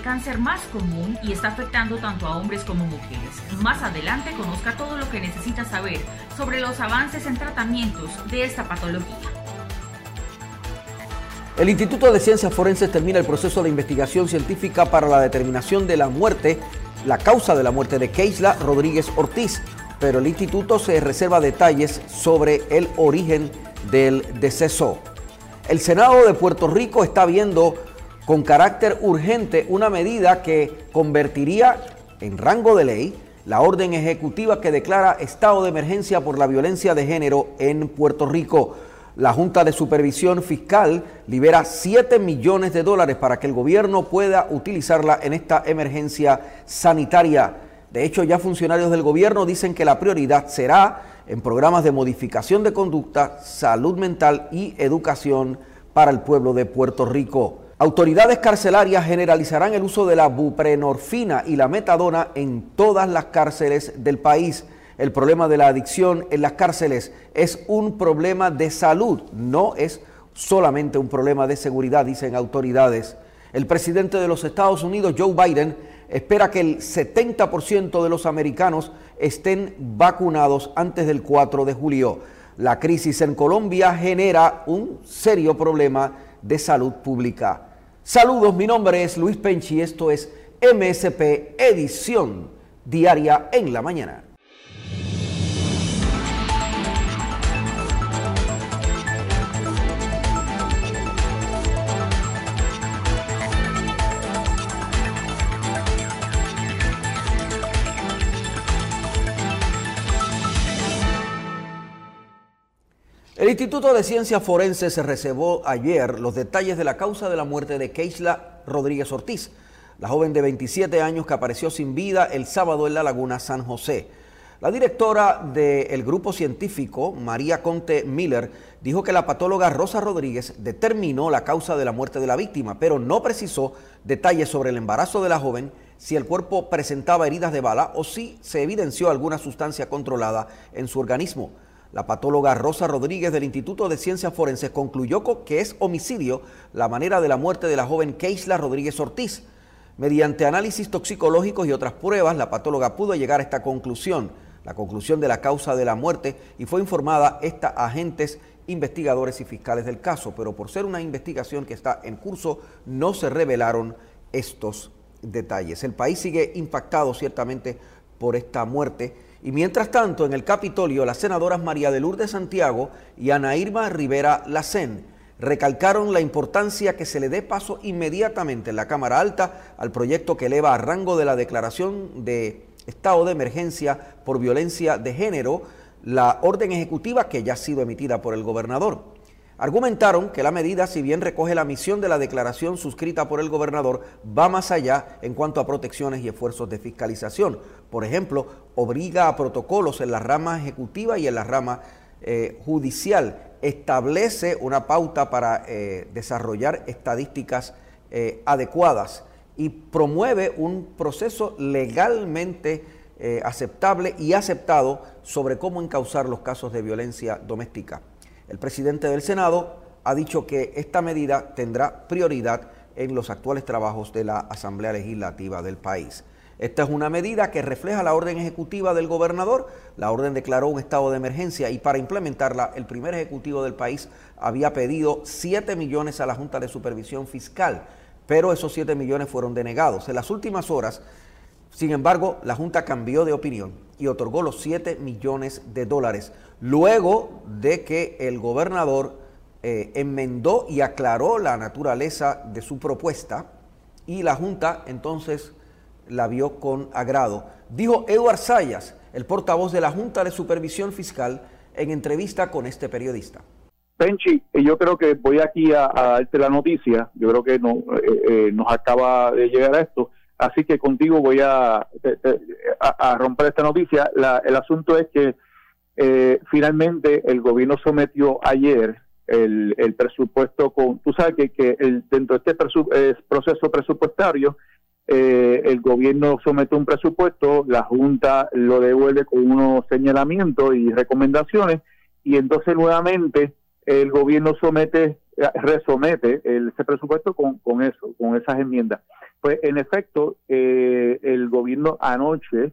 Cáncer más común y está afectando tanto a hombres como mujeres. Más adelante conozca todo lo que necesita saber sobre los avances en tratamientos de esta patología. El Instituto de Ciencias Forenses termina el proceso de investigación científica para la determinación de la muerte, la causa de la muerte de Keisla Rodríguez Ortiz, pero el instituto se reserva detalles sobre el origen del deceso. El Senado de Puerto Rico está viendo con carácter urgente una medida que convertiría en rango de ley la orden ejecutiva que declara estado de emergencia por la violencia de género en Puerto Rico. La Junta de Supervisión Fiscal libera 7 millones de dólares para que el gobierno pueda utilizarla en esta emergencia sanitaria. De hecho, ya funcionarios del gobierno dicen que la prioridad será en programas de modificación de conducta, salud mental y educación para el pueblo de Puerto Rico. Autoridades carcelarias generalizarán el uso de la buprenorfina y la metadona en todas las cárceles del país. El problema de la adicción en las cárceles es un problema de salud, no es solamente un problema de seguridad, dicen autoridades. El presidente de los Estados Unidos, Joe Biden, espera que el 70% de los americanos estén vacunados antes del 4 de julio. La crisis en Colombia genera un serio problema de salud pública. Saludos, mi nombre es Luis Penchi y esto es MSP Edición Diaria en la Mañana. El Instituto de Ciencias Forenses se reservó ayer los detalles de la causa de la muerte de Keisla Rodríguez Ortiz, la joven de 27 años que apareció sin vida el sábado en la laguna San José. La directora del grupo científico, María Conte Miller, dijo que la patóloga Rosa Rodríguez determinó la causa de la muerte de la víctima, pero no precisó detalles sobre el embarazo de la joven, si el cuerpo presentaba heridas de bala o si se evidenció alguna sustancia controlada en su organismo. La patóloga Rosa Rodríguez del Instituto de Ciencias Forenses concluyó que es homicidio la manera de la muerte de la joven Keisla Rodríguez Ortiz. Mediante análisis toxicológicos y otras pruebas, la patóloga pudo llegar a esta conclusión, la conclusión de la causa de la muerte, y fue informada esta a agentes investigadores y fiscales del caso, pero por ser una investigación que está en curso, no se revelaron estos detalles. El país sigue impactado ciertamente por esta muerte y mientras tanto, en el Capitolio, las senadoras María de Lourdes Santiago y Ana Irma Rivera Lacén recalcaron la importancia que se le dé paso inmediatamente en la Cámara Alta al proyecto que eleva a rango de la declaración de estado de emergencia por violencia de género la orden ejecutiva que ya ha sido emitida por el gobernador. Argumentaron que la medida, si bien recoge la misión de la declaración suscrita por el gobernador, va más allá en cuanto a protecciones y esfuerzos de fiscalización. Por ejemplo, obliga a protocolos en la rama ejecutiva y en la rama eh, judicial. Establece una pauta para eh, desarrollar estadísticas eh, adecuadas y promueve un proceso legalmente aceptable y aceptado sobre cómo encauzar los casos de violencia doméstica. El presidente del Senado ha dicho que esta medida tendrá prioridad en los actuales trabajos de la Asamblea Legislativa del país. Esta es una medida que refleja la orden ejecutiva del gobernador. La orden declaró un estado de emergencia y para implementarla el primer ejecutivo del país había pedido 7 millones a la Junta de Supervisión Fiscal, pero esos 7 millones fueron denegados. En las últimas horas, sin embargo, la Junta cambió de opinión y otorgó los 7 millones de dólares luego de que el gobernador eh, enmendó y aclaró la naturaleza de su propuesta y la Junta entonces la vio con agrado. Dijo Eduard Sayas, el portavoz de la Junta de Supervisión Fiscal, en entrevista con este periodista. Penchi, yo creo que voy aquí a, darte la noticia, yo creo que no, eh, eh, nos acaba de llegar a esto. Así que contigo voy a, a, romper esta noticia. el asunto es que eh, finalmente el gobierno sometió ayer el, el, presupuesto con, tú sabes que, que dentro de este proceso presupuestario, eh, el gobierno somete un presupuesto, la Junta lo devuelve con unos señalamientos y recomendaciones, y entonces nuevamente el gobierno somete, resomete el, ese presupuesto con, con eso, con esas enmiendas. Pues en efecto, eh, el gobierno anoche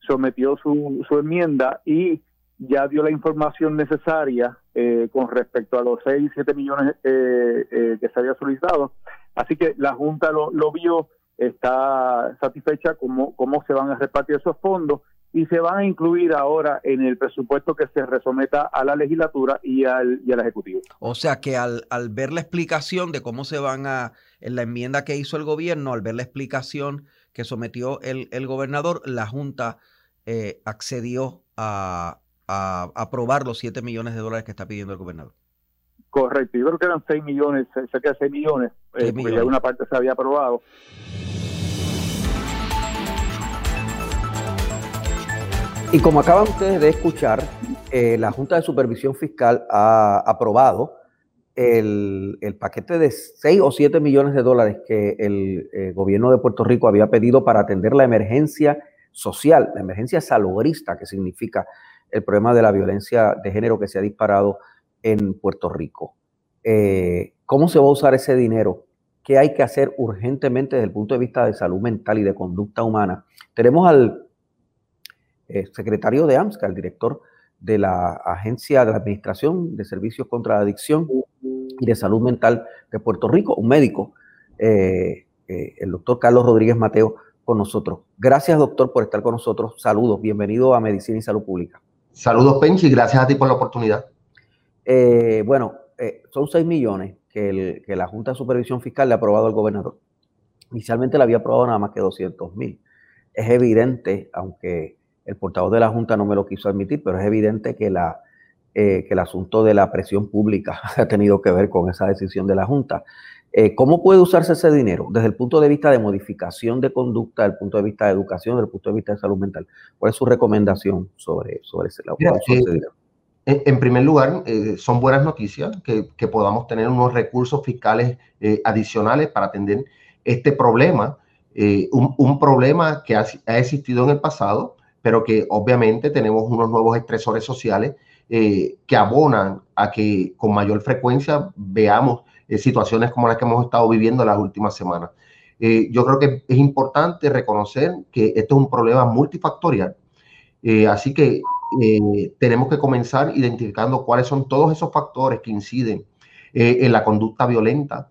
sometió su, su enmienda y ya dio la información necesaria eh, con respecto a los 6, 7 millones que se había solicitado. Así que la Junta lo, lo vio está satisfecha cómo, cómo se van a repartir esos fondos y se van a incluir ahora en el presupuesto que se resometa a la legislatura y al, y al Ejecutivo. O sea que al, al ver la explicación de cómo se van a, en la enmienda que hizo el gobierno, al ver la explicación que sometió el, el gobernador, la Junta eh, accedió a, a, aprobar los 7 millones de dólares que está pidiendo el gobernador. Correcto, yo creo que eran 6 millones, cerca de 6 millones, eh, porque ya una parte se había aprobado. Y como acaban ustedes de escuchar, eh, la Junta de Supervisión Fiscal ha aprobado el, paquete de 6 o 7 millones de dólares que el eh, gobierno de Puerto Rico había pedido para atender la emergencia social, la emergencia salubrista, que significa el problema de la violencia de género que se ha disparado en Puerto Rico. Eh, ¿Cómo se va a usar ese dinero? ¿Qué hay que hacer urgentemente desde el punto de vista de salud mental y de conducta humana? Tenemos al eh, secretario de AMSCA, el director de la Agencia de la Administración de Servicios contra la Adicción y de Salud Mental de Puerto Rico, un médico, eh, eh, el doctor Carlos Rodríguez Mateo, con nosotros. Gracias, doctor, por estar con nosotros. Saludos, bienvenido a Medicina y Salud Pública. Saludos, Penchi, gracias a ti por la oportunidad. bueno, son 6 millones que, que, la Junta de Supervisión Fiscal le ha aprobado al gobernador. Inicialmente le había aprobado nada más que 200 mil. Es evidente, aunque el portavoz de la Junta no me lo quiso admitir, pero es evidente que, la, eh, que el asunto de la presión pública ha tenido que ver con esa decisión de la Junta. Eh, ¿Cómo puede usarse ese dinero? Desde el punto de vista de modificación de conducta, desde el punto de vista de educación, desde el punto de vista de salud mental. ¿Cuál es su recomendación sobre, sobre ese, eh, dinero? En primer lugar, son buenas noticias que, que, podamos tener unos recursos fiscales adicionales para atender este problema, un, un, problema que ha, ha, existido en el pasado, pero que obviamente tenemos unos nuevos estresores sociales eh, que abonan a que con mayor frecuencia veamos eh, situaciones como las que hemos estado viviendo las últimas semanas. Eh, yo creo que es importante reconocer que esto es un problema multifactorial, así que tenemos que comenzar identificando cuáles son todos esos factores que inciden en la conducta violenta.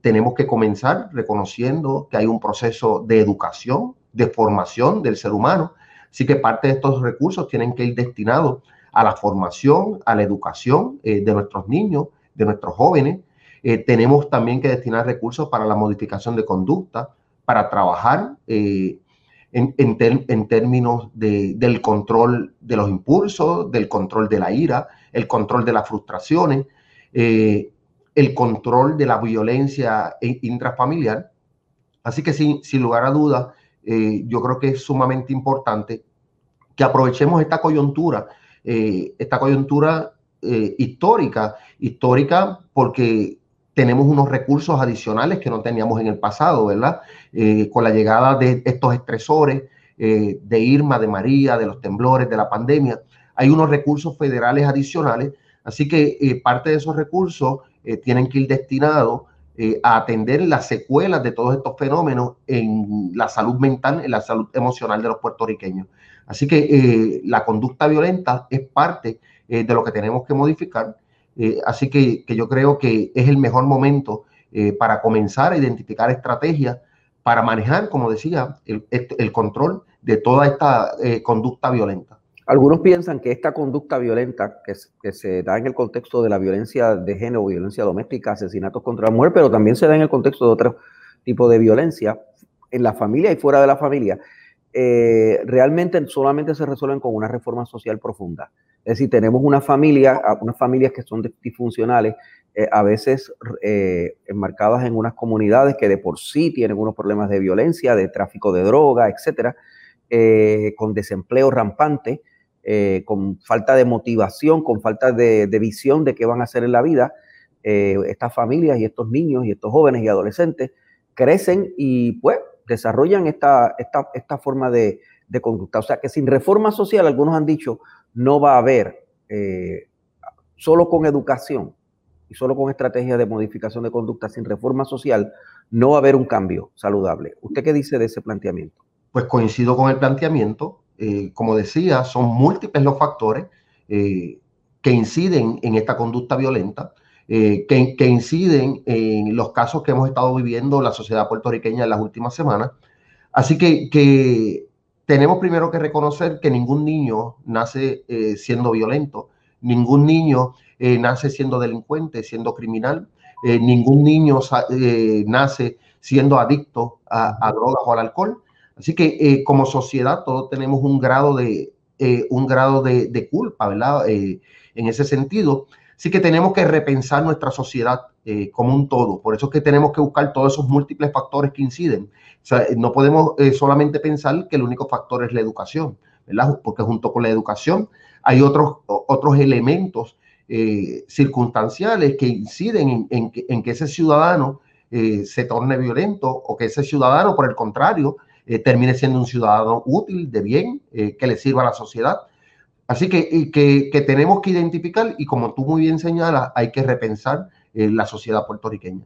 tenemos que comenzar reconociendo que hay un proceso de educación, de formación del ser humano, Así que parte de estos recursos tienen que ir destinados a la formación, a la educación eh, de nuestros niños, de nuestros jóvenes. Eh, tenemos también que destinar recursos para la modificación de conducta, para trabajar eh, en, términos del control de los impulsos, del control de la ira, el control de las frustraciones, el control de la violencia intrafamiliar. Así que sin, sin lugar a dudas, eh, yo creo que es sumamente importante que aprovechemos esta coyuntura, eh, esta coyuntura eh, histórica, histórica porque tenemos unos recursos adicionales que no teníamos en el pasado, ¿verdad? con la llegada de estos estresores, de Irma, de María, de los temblores, de la pandemia, hay unos recursos federales adicionales, así que parte de esos recursos tienen que ir destinados eh, a atender las secuelas de todos estos fenómenos en la salud mental, en la salud emocional de los puertorriqueños. Así que eh, la conducta violenta es parte eh, de lo que tenemos que modificar. así que, yo creo que es el mejor momento para comenzar a identificar estrategias para manejar, como decía, el control de toda esta conducta violenta. Algunos piensan que esta conducta violenta que, se da en el contexto de la violencia de género, violencia doméstica, asesinatos contra la mujer, pero también se da en el contexto de otro tipo de violencia en la familia y fuera de la familia, eh, realmente solamente se resuelven con una reforma social profunda. Es decir, tenemos una familia, unas familias que son disfuncionales, eh, a veces eh, enmarcadas en unas comunidades que de por sí tienen unos problemas de violencia, de tráfico de droga, etcétera, con desempleo rampante, con falta de motivación, con falta de, visión de qué van a hacer en la vida. estas familias y estos niños y estos jóvenes y adolescentes crecen y pues desarrollan esta, esta, forma de, de, conducta. O sea que sin reforma social, algunos han dicho, no va a haber solo con educación y solo con estrategias de modificación de conducta sin reforma social, no va a haber un cambio saludable. ¿Usted qué dice de ese planteamiento? Pues coincido con el planteamiento. Eh, como decía, son múltiples los factores eh, que inciden en esta conducta violenta, eh, que, inciden en los casos que hemos estado viviendo la sociedad puertorriqueña en las últimas semanas. Así que, tenemos primero que reconocer que ningún niño nace siendo violento Ningún niño nace siendo delincuente, siendo criminal. Ningún niño nace siendo adicto a, drogas o al alcohol. Así que como sociedad todos tenemos un grado de, un grado de, culpa, ¿verdad? en ese sentido. Así que tenemos que repensar nuestra sociedad como un todo. Por eso es que tenemos que buscar todos esos múltiples factores que inciden. no podemos solamente pensar que el único factor es la educación, ¿verdad? Porque junto con la educación hay otros, otros elementos eh, circunstanciales que inciden en, que, ese ciudadano eh, se torne violento o que ese ciudadano, por el contrario, eh, termine siendo un ciudadano útil, de bien, que le sirva a la sociedad. Así que, que, tenemos que identificar y como tú muy bien señalas, hay que repensar la sociedad puertorriqueña.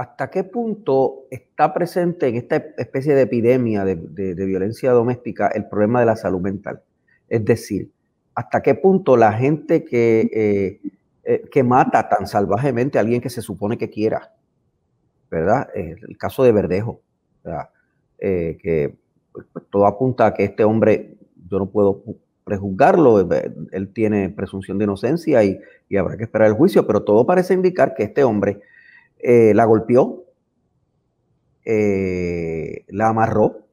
¿Hasta qué punto está presente en esta especie de epidemia de, violencia doméstica el problema de la salud mental? Es decir, hasta qué punto la gente que, eh, eh, que mata tan salvajemente a alguien que se supone que quiera, ¿verdad? el caso de Verdejo, eh, que pues, pues, todo apunta a que este hombre, yo no puedo prejuzgarlo, él tiene presunción de inocencia y, y, habrá que esperar el juicio, pero todo parece indicar que este hombre la golpeó, la amarró,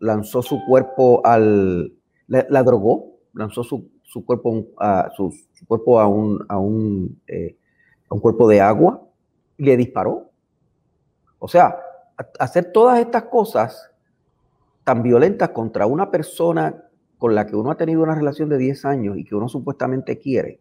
lanzó su cuerpo al, la, drogó, lanzó su, cuerpo, a, su, cuerpo a un, a, un, eh, a un cuerpo de agua y le disparó. O sea, hacer todas estas cosas tan violentas contra una persona con la que uno ha tenido una relación de 10 años y que uno supuestamente quiere.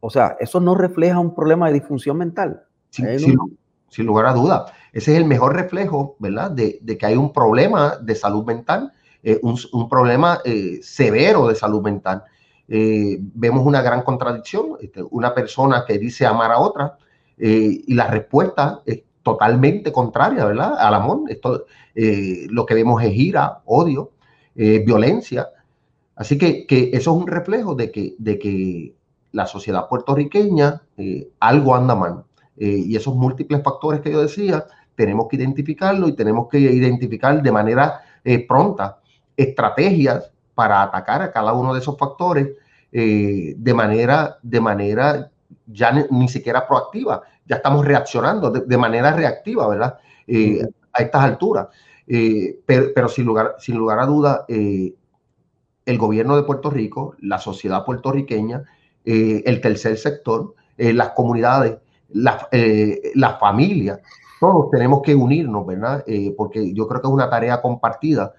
O sea, eso no refleja un problema de disfunción mental. sin, lugar a duda. Ese es el mejor reflejo, ¿verdad? De, de, que hay un problema de salud mental eh, un, problema eh, severo de salud mental. Eh, vemos una gran contradicción, este, una persona que dice amar a otra y la respuesta es totalmente contraria, ¿verdad? Al amor. Esto, lo que vemos es ira, odio, violencia. Así que, que, eso es un reflejo de que, de que la sociedad puertorriqueña algo anda mal. y esos múltiples factores que yo decía, tenemos que identificarlo y tenemos que identificar de manera pronta estrategias para atacar a cada uno de esos factores eh, de, manera, de manera ya ni, siquiera proactiva. Ya estamos reaccionando de, manera reactiva, ¿verdad? Eh, a estas alturas. Eh, pero, sin, lugar, sin lugar a duda, el gobierno de Puerto Rico, la sociedad puertorriqueña, el tercer sector, las comunidades, las la familias, todos tenemos que unirnos, ¿verdad? porque yo creo que es una tarea compartida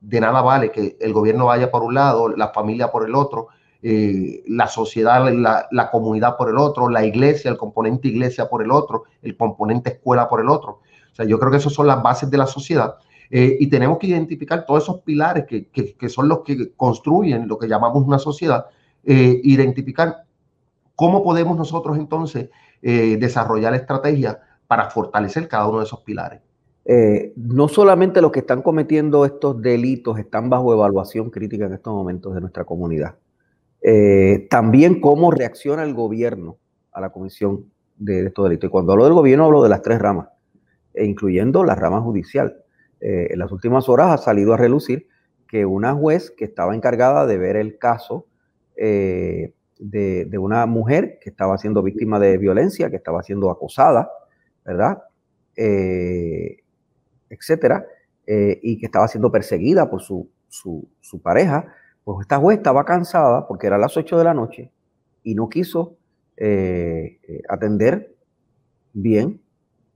de nada vale que el gobierno vaya por un lado, la familia por el otro, eh, la sociedad, la, comunidad por el otro, la iglesia, el componente iglesia por el otro, el componente escuela por el otro. O sea, yo creo que esas son las bases de la sociedad eh, y tenemos que identificar todos esos pilares que, son los que construyen lo que llamamos una sociedad, eh, identificar cómo podemos nosotros entonces desarrollar estrategias para fortalecer cada uno de esos pilares. Eh, no solamente los que están cometiendo estos delitos están bajo evaluación crítica en estos momentos de nuestra comunidad, eh, también cómo reacciona el gobierno a la comisión de estos delitos. Y cuando hablo del gobierno hablo de las tres ramas, e incluyendo la rama judicial. Eh, en las últimas horas ha salido a relucir que una juez que estaba encargada de ver el caso de, de, una mujer que estaba siendo víctima de violencia, que estaba siendo acosada, ¿verdad? etcétera, eh, y que estaba siendo perseguida por su, su, pareja, pues esta juez estaba cansada porque era las 8 de la noche y no quiso eh, eh, atender bien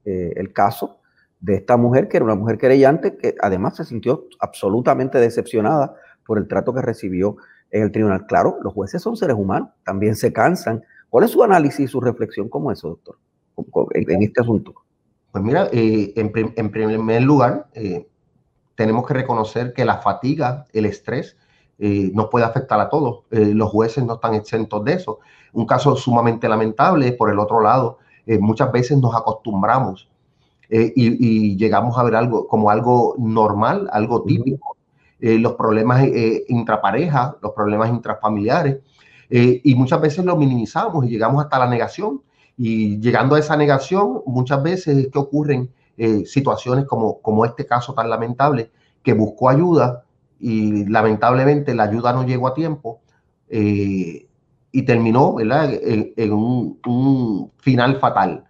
el caso de esta mujer, que era una mujer querellante, que además se sintió absolutamente decepcionada por el trato que recibió en el tribunal. Claro, los jueces son seres humanos, también se cansan. ¿Cuál es su análisis y su reflexión como eso, doctor, en este asunto? Pues mira, en, primer lugar, tenemos que reconocer que la fatiga, el estrés, eh, nos puede afectar a todos. Eh, los jueces no están exentos de eso. Un caso sumamente lamentable, por el otro lado, eh, muchas veces nos acostumbramos y, llegamos a ver algo como algo normal, algo típico. los problemas intrapareja, los problemas intrafamiliares, y muchas veces lo minimizamos y llegamos hasta la negación. Y llegando a esa negación, muchas veces que ocurren situaciones como, como este caso tan lamentable, que buscó ayuda y lamentablemente la ayuda no llegó a tiempo eh, y terminó en, un, final fatal.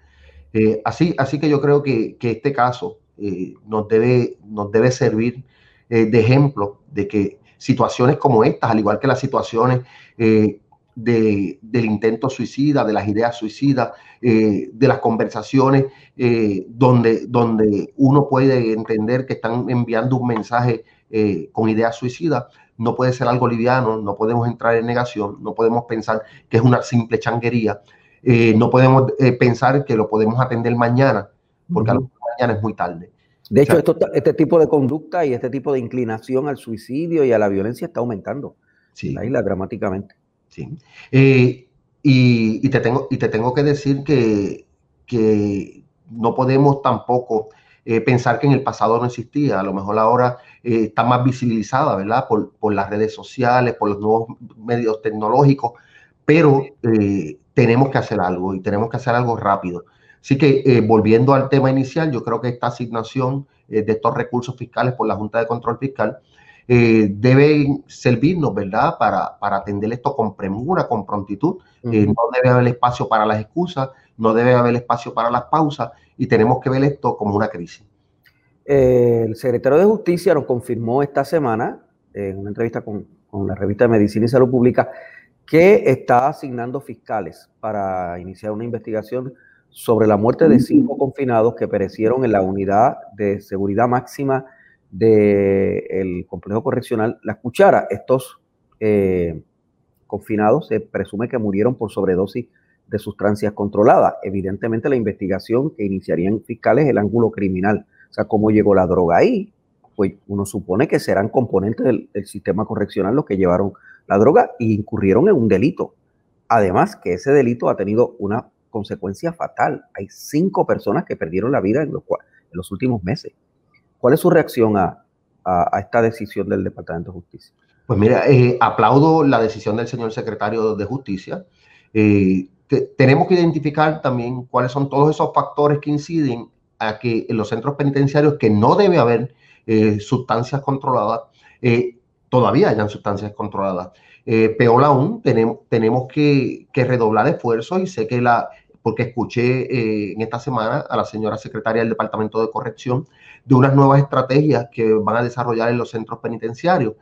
Eh, así, así que yo creo que, este caso eh, nos, debe, nos debe servir de ejemplo de que situaciones como estas, al igual que las situaciones de, del intento suicida, de las ideas suicidas, de las conversaciones donde, donde uno puede entender que están enviando un mensaje eh, con ideas suicidas, no puede ser algo liviano, no podemos entrar en negación, no podemos pensar que es una simple changuería, eh, no podemos eh, pensar que lo podemos atender mañana, porque a lo mejor mañana es muy tarde. De hecho, este tipo de conducta y este tipo de inclinación al suicidio y a la violencia está aumentando sí. la isla dramáticamente. Sí. y, te tengo, y te tengo que decir que, que no podemos tampoco pensar que en el pasado no existía. A lo mejor ahora eh, está más visibilizada, ¿verdad? Por, por, las redes sociales, por los nuevos medios tecnológicos, pero eh, tenemos que hacer algo y tenemos que hacer algo rápido. Así que eh, volviendo al tema inicial, yo creo que esta asignación de estos recursos fiscales por la Junta de Control Fiscal debe servirnos, ¿verdad?, para, para, atender esto con premura, con prontitud. no debe haber espacio para las excusas, no debe haber espacio para las pausas y tenemos que ver esto como una crisis el secretario de Justicia nos confirmó esta semana, en una entrevista con, la revista de Medicina y Salud Pública, que está asignando fiscales para iniciar una investigación sobre la muerte de cinco confinados que perecieron en la unidad de seguridad máxima del complejo correccional La Cuchara. Estos eh, confinados se presume que murieron por sobredosis de sustancias controladas. Evidentemente la investigación que iniciarían fiscales es el ángulo criminal o sea, cómo llegó la droga ahí, pues uno supone que serán componentes del, sistema correccional los que llevaron la droga y incurrieron en un delito. Además, que ese delito ha tenido una consecuencia fatal. Hay cinco personas que perdieron la vida en los, últimos meses. ¿Cuál es su reacción a, esta decisión del Departamento de Justicia? Pues mira, eh, aplaudo la decisión del señor secretario de Justicia. Eh, tenemos que identificar también cuáles son todos esos factores que inciden a que en los centros penitenciarios que no debe haber eh, sustancias controladas, eh, todavía hayan sustancias controladas. Eh, peor aún, tenemos, tenemos que, redoblar esfuerzos y sé que la, porque escuché en esta semana a la señora secretaria del Departamento de Corrección de unas nuevas estrategias que van a desarrollar en los centros penitenciarios.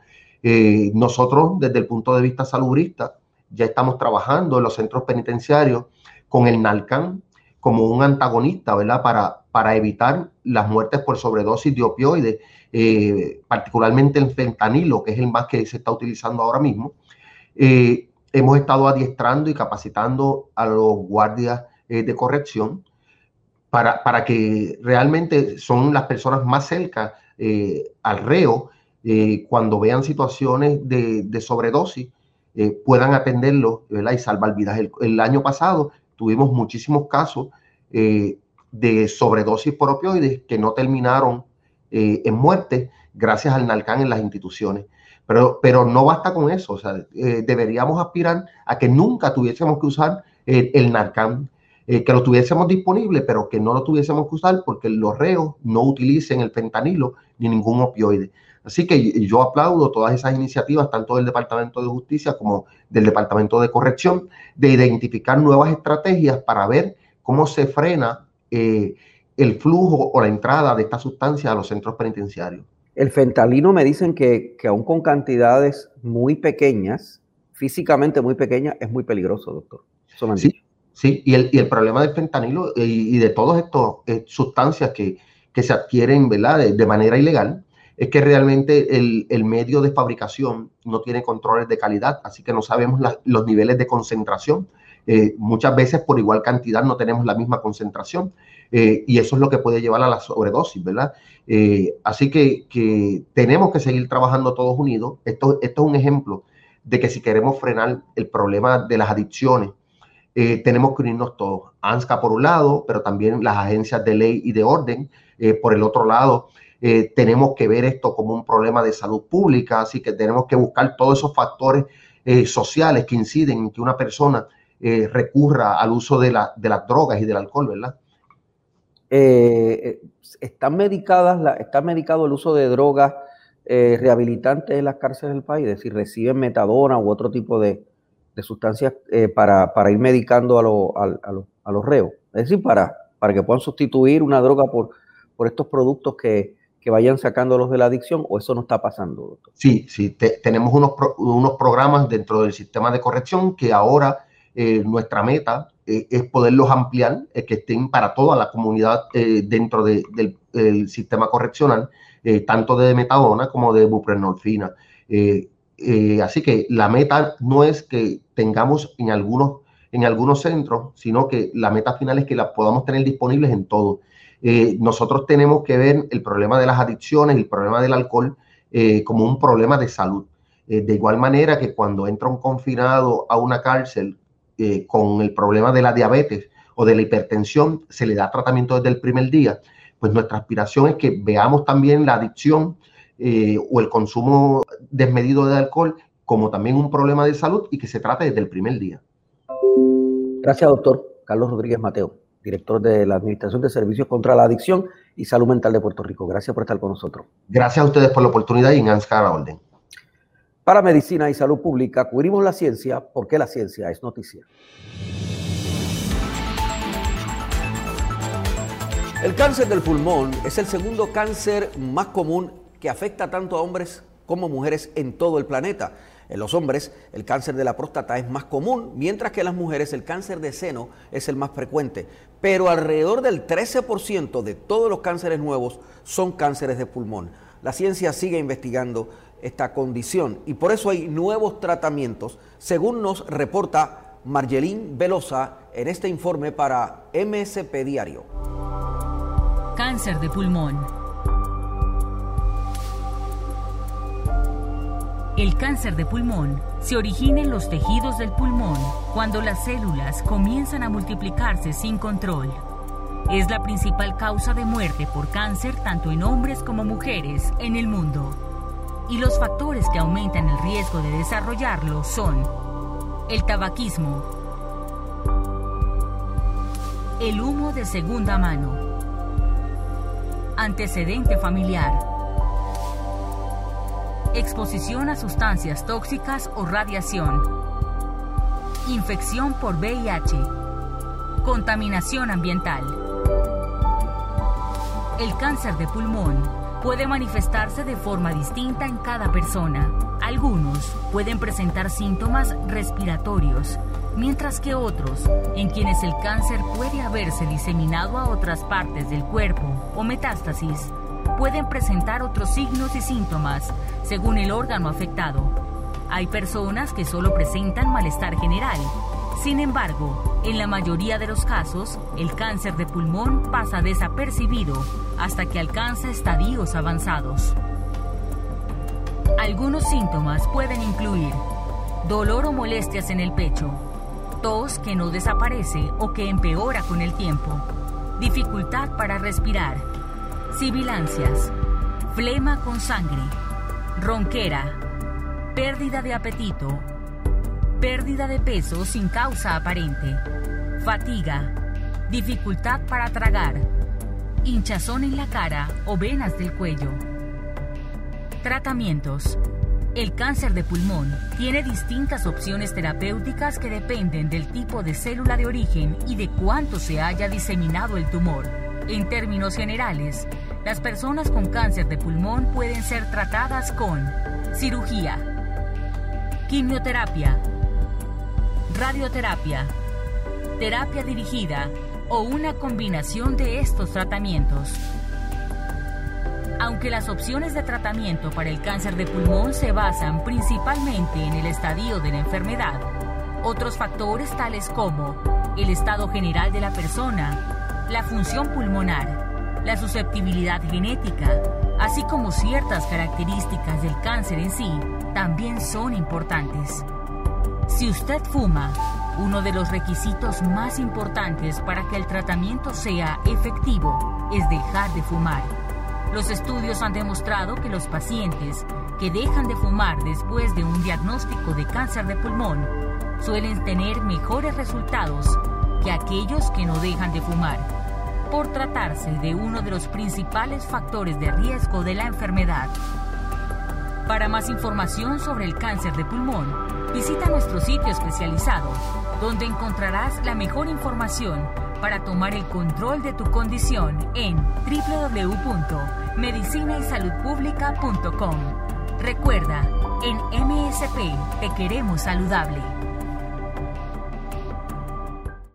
nosotros, desde el punto de vista salubrista, ya estamos trabajando en los centros penitenciarios con el NALCAN como un antagonista, ¿verdad? Para, para evitar las muertes por sobredosis de opioides, eh, particularmente el fentanilo, que es el más que se está utilizando ahora mismo. Eh, hemos estado adiestrando y capacitando a los guardias eh, de corrección para, para, que realmente son las personas más cerca al reo cuando vean situaciones de sobredosis. Puedan atenderlo y salvar vidas. El, el, año pasado tuvimos muchísimos casos de sobredosis por opioides que no terminaron eh, en muerte gracias al Narcan en las instituciones. Pero, pero no basta con eso, o sea, eh, deberíamos aspirar a que nunca tuviésemos que usar el, Narcan, eh, que lo tuviésemos disponible, pero que no lo tuviésemos que usar porque los reos no utilicen el fentanilo ni ningún opioide. Así que yo aplaudo todas esas iniciativas, tanto del Departamento de Justicia como del Departamento de Corrección, de identificar nuevas estrategias para ver cómo se frena eh, el flujo o la entrada de esta sustancia a los centros penitenciarios. El fentalino me dicen que, que aún con cantidades muy pequeñas, físicamente muy pequeña es muy peligroso, doctor. sí, sí, y el, y el, problema del fentanilo y, de todas estas eh, sustancias que, que, se adquieren ¿verdad? De, manera ilegal es que realmente el, el, medio de fabricación no tiene controles de calidad, así que no sabemos los niveles de concentración. Eh, muchas veces por igual cantidad no tenemos la misma concentración eh, y eso es lo que puede llevar a la sobredosis, ¿verdad? así que, que, tenemos que seguir trabajando todos unidos. Esto, esto es un ejemplo de que si queremos frenar el problema de las adicciones, eh, tenemos que unirnos todos. ANSCA por un lado, pero también las agencias de ley y de orden eh, por el otro lado. Eh, tenemos que ver esto como un problema de salud pública, así que tenemos que buscar todos esos factores sociales que inciden en que una persona recurra al uso de, la, de, las drogas y del alcohol, ¿verdad? ¿Están medicadas, está medicado el uso de drogas eh, rehabilitantes en las cárceles del país, es decir, reciben metadona u otro tipo de, sustancias eh, para, ir medicando a, los reos, es decir, para, para que puedan sustituir una droga por, por estos productos que, vayan sacándolos de la adicción, o eso no está pasando, doctor? Sí, sí, tenemos unos, unos programas dentro del sistema de corrección que ahora eh, nuestra meta es poderlos ampliar, que estén para toda la comunidad dentro del, sistema correccional eh, tanto de metadona como de buprenorfina. Eh, eh, así que la meta no es que tengamos en algunos, en algunos centros, sino que la meta final es que la podamos tener disponibles en todos. Nosotros tenemos que ver el problema de las adicciones, el problema del alcohol, como un problema de salud. de igual manera que cuando entra un confinado a una cárcel con el problema de la diabetes o de la hipertensión, se le da tratamiento desde el primer día pues nuestra aspiración es que veamos también la adicción eh, o el consumo desmedido de alcohol como también un problema de salud y que se trate desde el primer día. Gracias, doctor Carlos Rodríguez Mateo, director de la Administración de Servicios contra la Adicción y Salud Mental de Puerto Rico. Gracias por estar con nosotros. Gracias a ustedes por la oportunidad y en Anscar orden. Para Medicina y Salud Pública, cubrimos la ciencia porque la ciencia es noticia. El cáncer del pulmón es el segundo cáncer más común que afecta tanto a hombres como mujeres en todo el planeta. En los hombres, el cáncer de la próstata es más común, mientras que en las mujeres el cáncer de seno es el más frecuente. Pero alrededor del 13% de todos los cánceres nuevos son cánceres de pulmón. La ciencia sigue investigando esta condición y por eso hay nuevos tratamientos, según nos reporta Margelín Velosa en este informe para MSP Diario. Cáncer de pulmón. El cáncer de pulmón se origina en los tejidos del pulmón cuando las células comienzan a multiplicarse sin control. Es la principal causa de muerte por cáncer tanto en hombres como mujeres en el mundo. Y los factores que aumentan el riesgo de desarrollarlo son el tabaquismo, el humo de segunda mano, Antecedente familiar. Exposición a sustancias tóxicas o radiación. Infección por VIH. Contaminación ambiental. El cáncer de pulmón puede manifestarse de forma distinta en cada persona. Algunos pueden presentar síntomas respiratorios, mientras que otros, en quienes el cáncer puede haberse diseminado a otras partes del cuerpo o metástasis, pueden presentar otros signos y síntomas según el órgano afectado. Hay personas que solo presentan malestar general. Sin embargo, en la mayoría de los casos, el cáncer de pulmón pasa desapercibido hasta que alcanza estadios avanzados. Algunos síntomas pueden incluir dolor o molestias en el pecho, tos que no desaparece o que empeora con el tiempo, dificultad para respirar, sibilancias, flema con sangre, ronquera, pérdida de apetito, pérdida de peso sin causa aparente, fatiga, dificultad para tragar, hinchazón en la cara o venas del cuello. Tratamientos. El cáncer de pulmón tiene distintas opciones terapéuticas que dependen del tipo de célula de origen y de cuánto se haya diseminado el tumor. En términos generales, las personas con cáncer de pulmón pueden ser tratadas con cirugía, quimioterapia, radioterapia, terapia dirigida o una combinación de estos tratamientos. Aunque las opciones de tratamiento para el cáncer de pulmón se basan principalmente en el estadio de la enfermedad, otros factores tales como el estado general de la persona, la función pulmonar, la susceptibilidad genética, así como ciertas características del cáncer en sí, también son importantes. Si usted fuma, uno de los requisitos más importantes para que el tratamiento sea efectivo es dejar de fumar. Los estudios han demostrado que los pacientes que dejan de fumar después de un diagnóstico de cáncer de pulmón suelen tener mejores resultados que aquellos que no dejan de fumar, por tratarse de uno de los principales factores de riesgo de la enfermedad. Para más información sobre el cáncer de pulmón, visita nuestro sitio especializado, donde encontrarás la mejor información para tomar el control de tu condición en www.medicinaysaludpublica.com. Recuerda, en MSP te queremos saludable.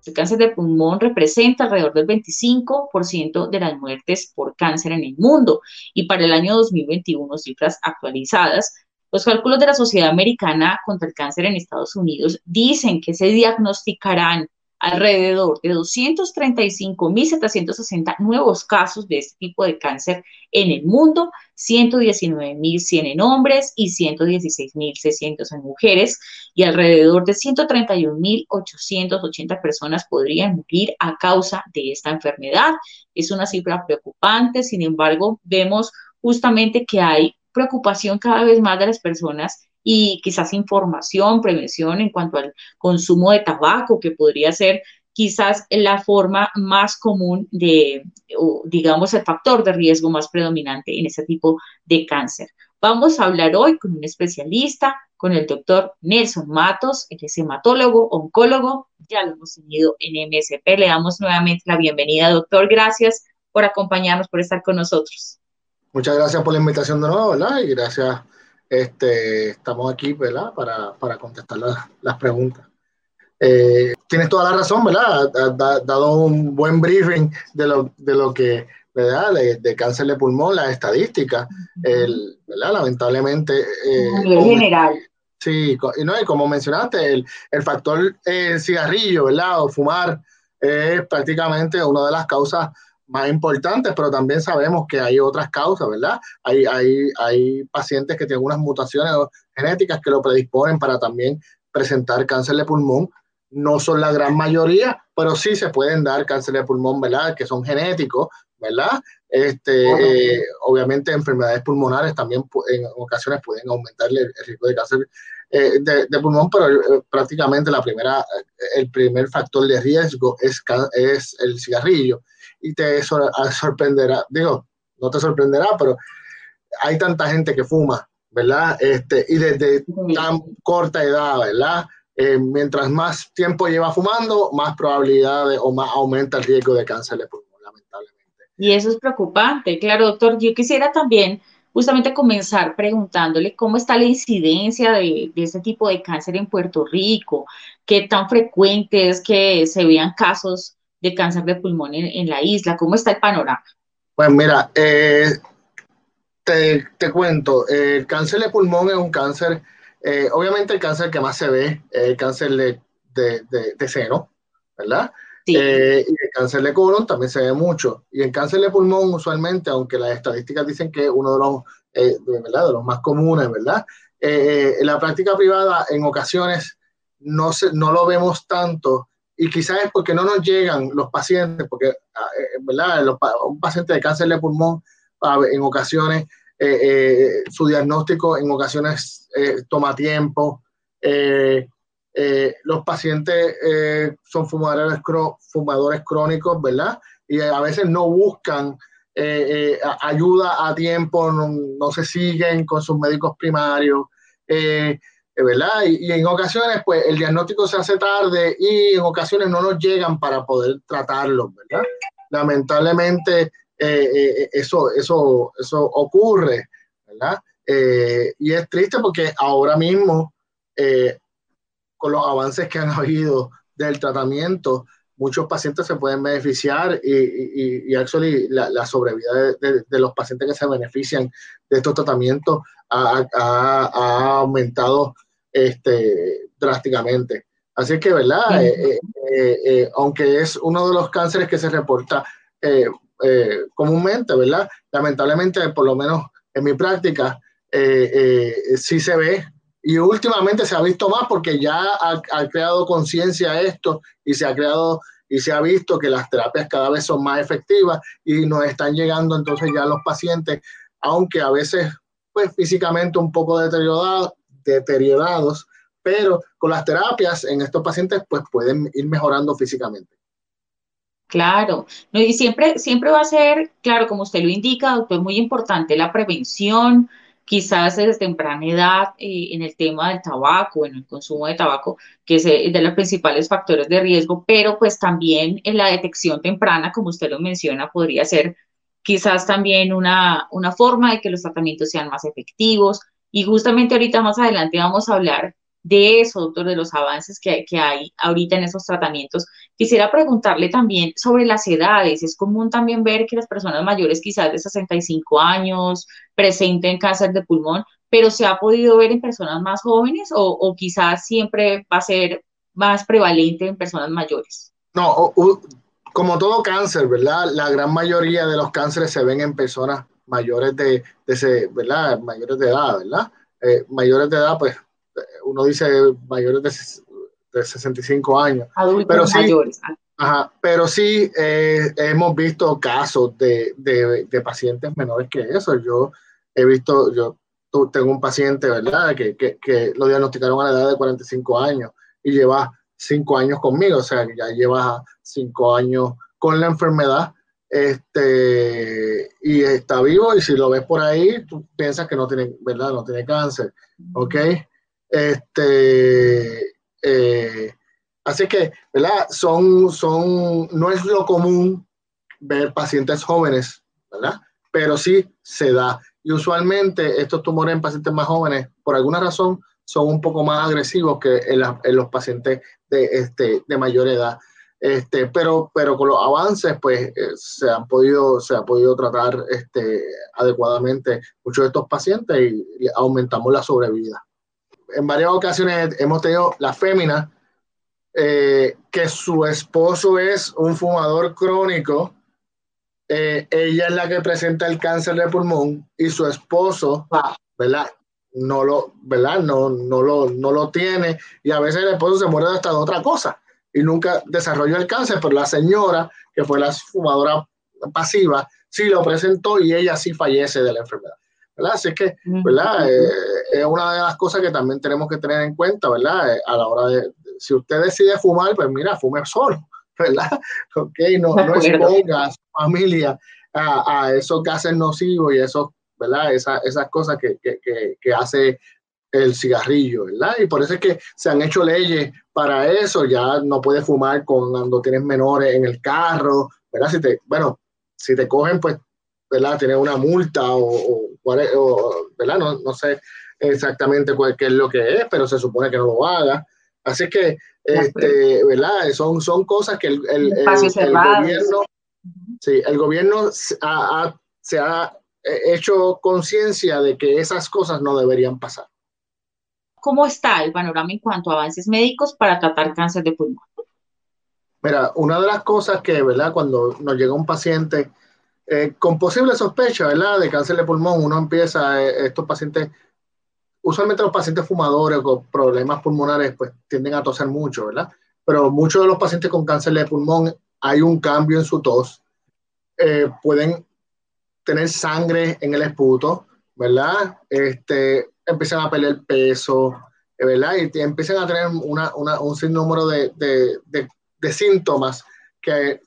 El cáncer de pulmón representa alrededor del 25% de las muertes por cáncer en el mundo. Y para el año 2021, cifras actualizadas, los cálculos de la Sociedad Americana contra el Cáncer en Estados Unidos dicen que se diagnosticarán alrededor de 235.760 nuevos casos de este tipo de cáncer en el mundo, 119.100 en hombres y 116.600 en mujeres, y alrededor de 131.880 personas podrían morir a causa de esta enfermedad. Es una cifra preocupante, sin embargo, vemos justamente que hay preocupación cada vez más de las personas y quizás información, prevención en cuanto al consumo de tabaco, que podría ser quizás la forma más común de, digamos, el factor de riesgo más predominante en ese tipo de cáncer. Vamos a hablar hoy con un especialista, con el doctor Nelson Matos, el es hematólogo, oncólogo, ya lo hemos tenido en MSP. Le damos nuevamente la bienvenida, doctor. Gracias por acompañarnos, por estar con nosotros. Muchas gracias por la invitación de nuevo, ¿verdad? Y gracias este, estamos aquí, ¿verdad? Para, contestar las preguntas. Eh, tienes toda la razón, ¿verdad? Has dado un buen briefing de lo, de lo que, ¿verdad? De, cáncer de pulmón, la estadística, el, ¿verdad? Lamentablemente. Eh, en general. Sí, y, no, y como mencionaste, el, el factor eh, cigarrillo, ¿verdad? O fumar es prácticamente una de las causas más importantes, pero también sabemos que hay otras causas, ¿verdad? Hay, hay, hay pacientes que tienen unas mutaciones genéticas que lo predisponen para también presentar cáncer de pulmón. No son la gran mayoría, pero sí se pueden dar cáncer de pulmón, ¿verdad? Que son genéticos, ¿verdad? Este, eh, obviamente enfermedades pulmonares también en ocasiones pueden aumentar el, riesgo de cáncer eh, de, pulmón, pero eh, prácticamente la primera, el primer factor de riesgo es, es el cigarrillo y te sorprenderá, digo, no te sorprenderá, pero hay tanta gente que fuma, ¿verdad? Este, y desde tan corta edad, ¿verdad? Eh, mientras más tiempo lleva fumando, más probabilidades o más aumenta el riesgo de cáncer de pulmón, lamentablemente. Y eso es preocupante, claro, doctor. Yo quisiera también justamente comenzar preguntándole cómo está la incidencia de, de este tipo de cáncer en Puerto Rico, qué tan frecuente es que se vean casos de cáncer de pulmón en, la isla? ¿Cómo está el panorama? Pues mira, eh, te, te, cuento, el cáncer de pulmón es un cáncer, eh, obviamente el cáncer que más se ve es el cáncer de, de, de, seno, ¿verdad? Eh, y el cáncer de colon también se ve mucho. Y el cáncer de pulmón usualmente, aunque las estadísticas dicen que es uno de los, ¿verdad? de los más comunes, ¿verdad? en la práctica privada en ocasiones no, se, no lo vemos tanto y quizás es porque no nos llegan los pacientes, porque, ah, eh, ¿verdad? un paciente de cáncer de pulmón, en ocasiones, eh, eh, su diagnóstico en ocasiones toma tiempo. los pacientes son fumadores, crónicos, ¿verdad? Y a veces no buscan ayuda a tiempo, no, se siguen con sus médicos primarios. ¿verdad? Y, en ocasiones, pues, el diagnóstico se hace tarde y en ocasiones no nos llegan para poder tratarlo, ¿verdad? Lamentablemente, eh, eh, eso, eso, eso ocurre, ¿verdad? Eh, y es triste porque ahora mismo eh, con los avances que han habido del tratamiento, muchos pacientes se pueden beneficiar y, y, y actually la, sobrevida de, los pacientes que se benefician de estos tratamientos ha, ha, aumentado este, drásticamente. Así que, ¿verdad? Eh, eh, eh, aunque es uno de los cánceres que se reporta comúnmente, ¿verdad? Lamentablemente, por lo menos en mi práctica, sí se ve y últimamente se ha visto más porque ya ha, creado conciencia esto y se ha creado y se ha visto que las terapias cada vez son más efectivas y nos están llegando entonces ya los pacientes, aunque a veces pues físicamente un poco deteriorados, deteriorados pero con las terapias en estos pacientes pues pueden ir mejorando físicamente. Claro, no, y siempre, siempre va a ser, claro, como usted lo indica, doctor, muy importante la prevención, quizás desde temprana edad eh, en el tema del tabaco, en el consumo de tabaco, que es de los principales factores de riesgo, pero pues también en la detección temprana, como usted lo menciona, podría ser quizás también una, una forma de que los tratamientos sean más efectivos. Y justamente ahorita más adelante vamos a hablar de eso, doctor, de los avances que, que, hay ahorita en esos tratamientos. Quisiera preguntarle también sobre las edades. Es común también ver que las personas mayores, quizás de 65 años, presenten cáncer de pulmón, pero se ha podido ver en personas más jóvenes o, quizás siempre va a ser más prevalente en personas mayores. No, como todo cáncer, ¿verdad? La gran mayoría de los cánceres se ven en personas mayores de, de ese, ¿verdad? Mayores de edad, ¿verdad? Eh, mayores de edad, pues uno dice mayores de, 65 años. Adultos pero sí, mayores. Ajá, pero sí eh, hemos visto casos de, de, pacientes menores que eso. Yo he visto, yo tengo un paciente, ¿verdad?, que, que, que, lo diagnosticaron a la edad de 45 años y lleva 5 años conmigo, o sea, ya lleva 5 años con la enfermedad este, y está vivo y si lo ves por ahí, tú piensas que no tiene, ¿verdad?, no tiene cáncer, ¿ok? Este, eh, así que, ¿verdad? Son, son, no es lo común ver pacientes jóvenes, ¿verdad? Pero sí se da. Y usualmente estos tumores en pacientes más jóvenes, por alguna razón, son un poco más agresivos que en, los pacientes de, este, de mayor edad. Este, pero, pero con los avances, pues eh, se han podido, se ha podido tratar este, adecuadamente muchos de estos pacientes y aumentamos la sobrevida en varias ocasiones hemos tenido la fémina eh, que su esposo es un fumador crónico. Eh, ella es la que presenta el cáncer de pulmón y su esposo, ¿verdad? No lo, ¿verdad? No, no, lo, no lo tiene y a veces el esposo se muere hasta de otra cosa y nunca desarrolló el cáncer, pero la señora, que fue la fumadora pasiva, sí lo presentó y ella sí fallece de la enfermedad. ¿verdad? Así que, ¿verdad? Eh, es una de las cosas que también tenemos que tener en cuenta, ¿verdad? Eh, a la hora de, si usted decide fumar, pues mira, fume solo, ¿verdad? Ok, no, no exponga a su familia a, esos gases nocivos y esos, ¿verdad? Esa, esas cosas que, que, que, hace el cigarrillo, ¿verdad? Y por eso es que se han hecho leyes para eso, ya no puedes fumar cuando tienes menores en el carro, ¿verdad? Si te, bueno, si te cogen, pues, ¿verdad? Tienes una multa o ¿verdad? No, sé exactamente cuál, qué es lo que es, pero se supone que no lo haga. Así que, este, ¿verdad? Son, son cosas que el, el, gobierno, sí, el gobierno se ha hecho conciencia de que esas cosas no deberían pasar. ¿Cómo está el panorama en cuanto a avances médicos para tratar cáncer de pulmón? Mira, una de las cosas que, ¿verdad? Cuando nos llega un paciente eh, con posible sospecha, ¿verdad? De cáncer de pulmón, uno empieza, eh, estos pacientes, usualmente los pacientes fumadores con problemas pulmonares, pues tienden a toser mucho, ¿verdad? Pero muchos de los pacientes con cáncer de pulmón hay un cambio en su tos, eh, pueden tener sangre en el esputo, ¿verdad? Este, empiezan a perder peso, ¿verdad? Y empiezan a tener una, una, un sinnúmero de, de, de síntomas que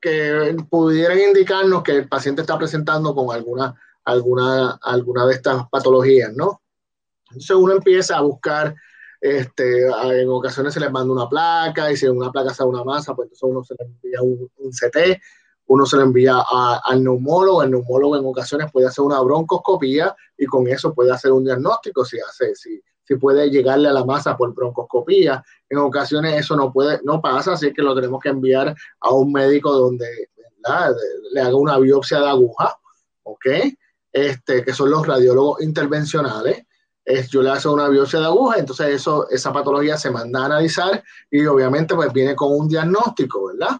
que pudieran indicarnos que el paciente está presentando con alguna, alguna, alguna de estas patologías, ¿no? Entonces uno empieza a buscar, este, en ocasiones se les manda una placa y si una placa sale una masa, pues entonces uno se le envía un, CT, uno se le envía al neumólogo, el neumólogo en ocasiones puede hacer una broncoscopía y con eso puede hacer un diagnóstico si, hace, si, si puede llegarle a la masa por broncoscopía. En ocasiones eso no puede, no pasa, así que lo tenemos que enviar a un médico donde le haga una biopsia de aguja, ¿ok? Este, que son los radiólogos intervencionales. Es, yo le hago una biopsia de aguja, entonces eso, esa patología se manda a analizar y obviamente pues viene con un diagnóstico, ¿verdad?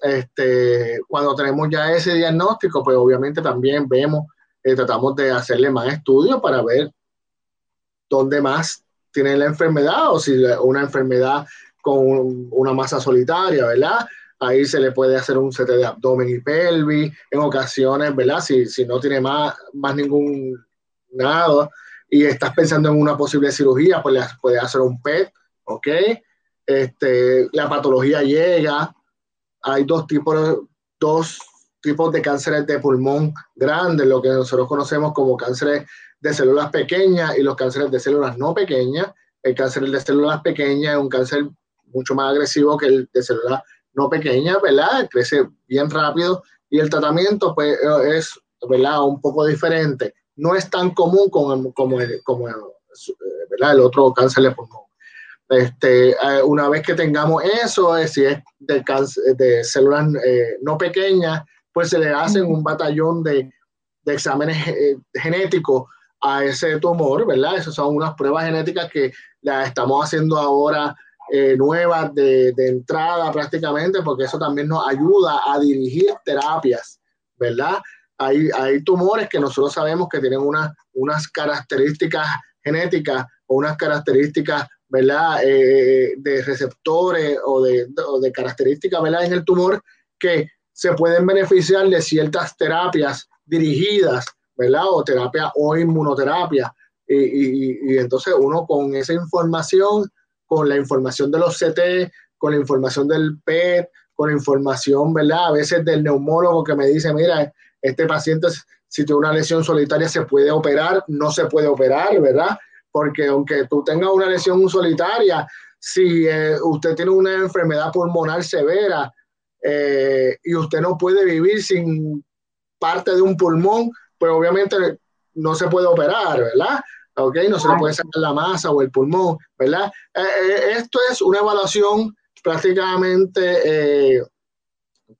Este, cuando tenemos ya ese diagnóstico, pues obviamente también vemos, eh, tratamos de hacerle más estudios para ver dónde más tiene la enfermedad o si una enfermedad con una masa solitaria, ¿verdad? Ahí se le puede hacer un CT de abdomen y pelvis, en ocasiones, ¿verdad? Si, si no tiene más, más ningún nada y estás pensando en una posible cirugía, pues le puede hacer un PET, ¿ok? Este, la patología llega, hay dos tipos, dos tipos de cánceres de pulmón grandes, lo que nosotros conocemos como cánceres de células pequeñas y los cánceres de células no pequeñas. El cáncer de células pequeñas es un cáncer mucho más agresivo que el de células no pequeñas, ¿verdad? Crece bien rápido y el tratamiento pues es, ¿verdad? Un poco diferente. No es tan común como, como, el otro cáncer de pulmón. Este, eh, una vez que tengamos eso, eh, si es de, de células eh, no pequeñas, pues se le hacen un batallón de, exámenes genéticos a ese tumor, ¿verdad? Esas son unas pruebas genéticas que las estamos haciendo ahora nuevas de, entrada prácticamente, porque eso también nos ayuda a dirigir terapias, ¿verdad? Hay, hay tumores que nosotros sabemos que tienen unas, unas características genéticas o unas características ¿verdad? Eh, de receptores o de, de, características, ¿verdad? En el tumor que se pueden beneficiar de ciertas terapias dirigidas, ¿verdad? O terapia o inmunoterapia. Y, y, entonces uno con esa información, con la información de los CT, con la información del PET, con la información, ¿verdad? A veces del neumólogo que me dice, mira, este paciente si tiene una lesión solitaria se puede operar, no se puede operar, ¿verdad? porque aunque tú tengas una lesión solitaria, si eh, usted tiene una enfermedad pulmonar severa eh, y usted no puede vivir sin parte de un pulmón, pues obviamente no se puede operar, ¿verdad? ¿Ok? No se le puede sacar la masa o el pulmón, ¿verdad? Eh, esto es una evaluación prácticamente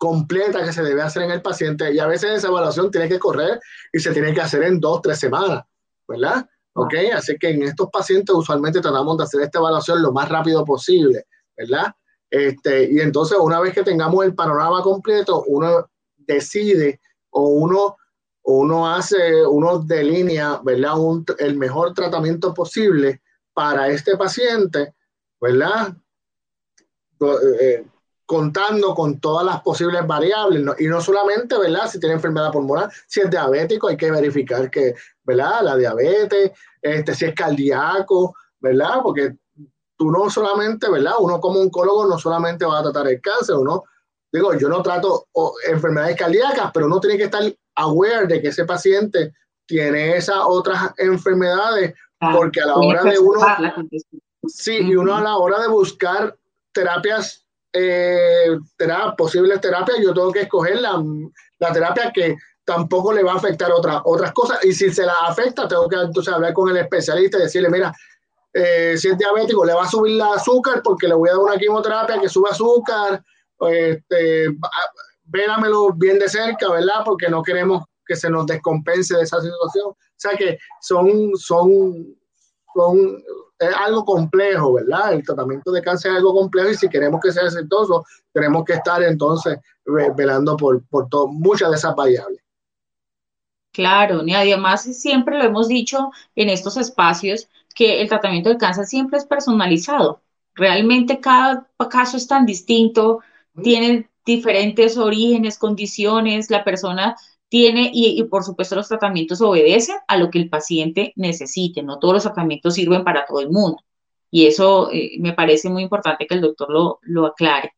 completa que se debe hacer en el paciente y a veces esa evaluación tiene que correr y se tiene que hacer en dos, tres semanas, ¿verdad? ¿Ok? Así que en estos pacientes usualmente tratamos de hacer esta evaluación lo más rápido posible, ¿verdad? Este, y entonces una vez que tengamos el panorama completo, uno decide o uno, uno hace, uno delinea, ¿verdad? el mejor tratamiento posible para este paciente, ¿verdad? Eh, contando con todas las posibles variables, y no solamente, ¿verdad? Si tiene enfermedad pulmonar, si es diabético, hay que verificar que, ¿verdad? La diabetes, este, si es cardíaco, ¿verdad? Porque tú no solamente, ¿verdad? Uno como oncólogo no solamente va a tratar el cáncer, uno, digo, yo no trato enfermedades cardíacas, pero uno tiene que estar aware de que ese paciente tiene esas otras enfermedades, porque a la hora de uno, sí, y uno a la hora de buscar terapias eh, posibles terapias, yo tengo que escoger la, la, terapia que tampoco le va a afectar otra, otras cosas. Y si se la afecta, tengo que entonces hablar con el especialista y decirle, mira, eh, si es diabético, le va a subir la azúcar porque le voy a dar una quimioterapia que sube azúcar. Este, véramelo bien de cerca, ¿verdad? Porque no queremos que se nos descompense de esa situación. O sea que son, son, son es algo complejo, ¿verdad? El tratamiento de cáncer es algo complejo y si queremos que sea exitoso, tenemos que estar entonces velando por, por muchas de esas variables. Claro, y además siempre lo hemos dicho en estos espacios que el tratamiento del cáncer siempre es personalizado. Realmente cada caso es tan distinto, tiene diferentes orígenes, condiciones, la persona tiene y, por supuesto los tratamientos obedecen a lo que el paciente necesite, no todos los tratamientos sirven para todo el mundo. Y eso eh, me parece muy importante que el doctor lo, lo aclare.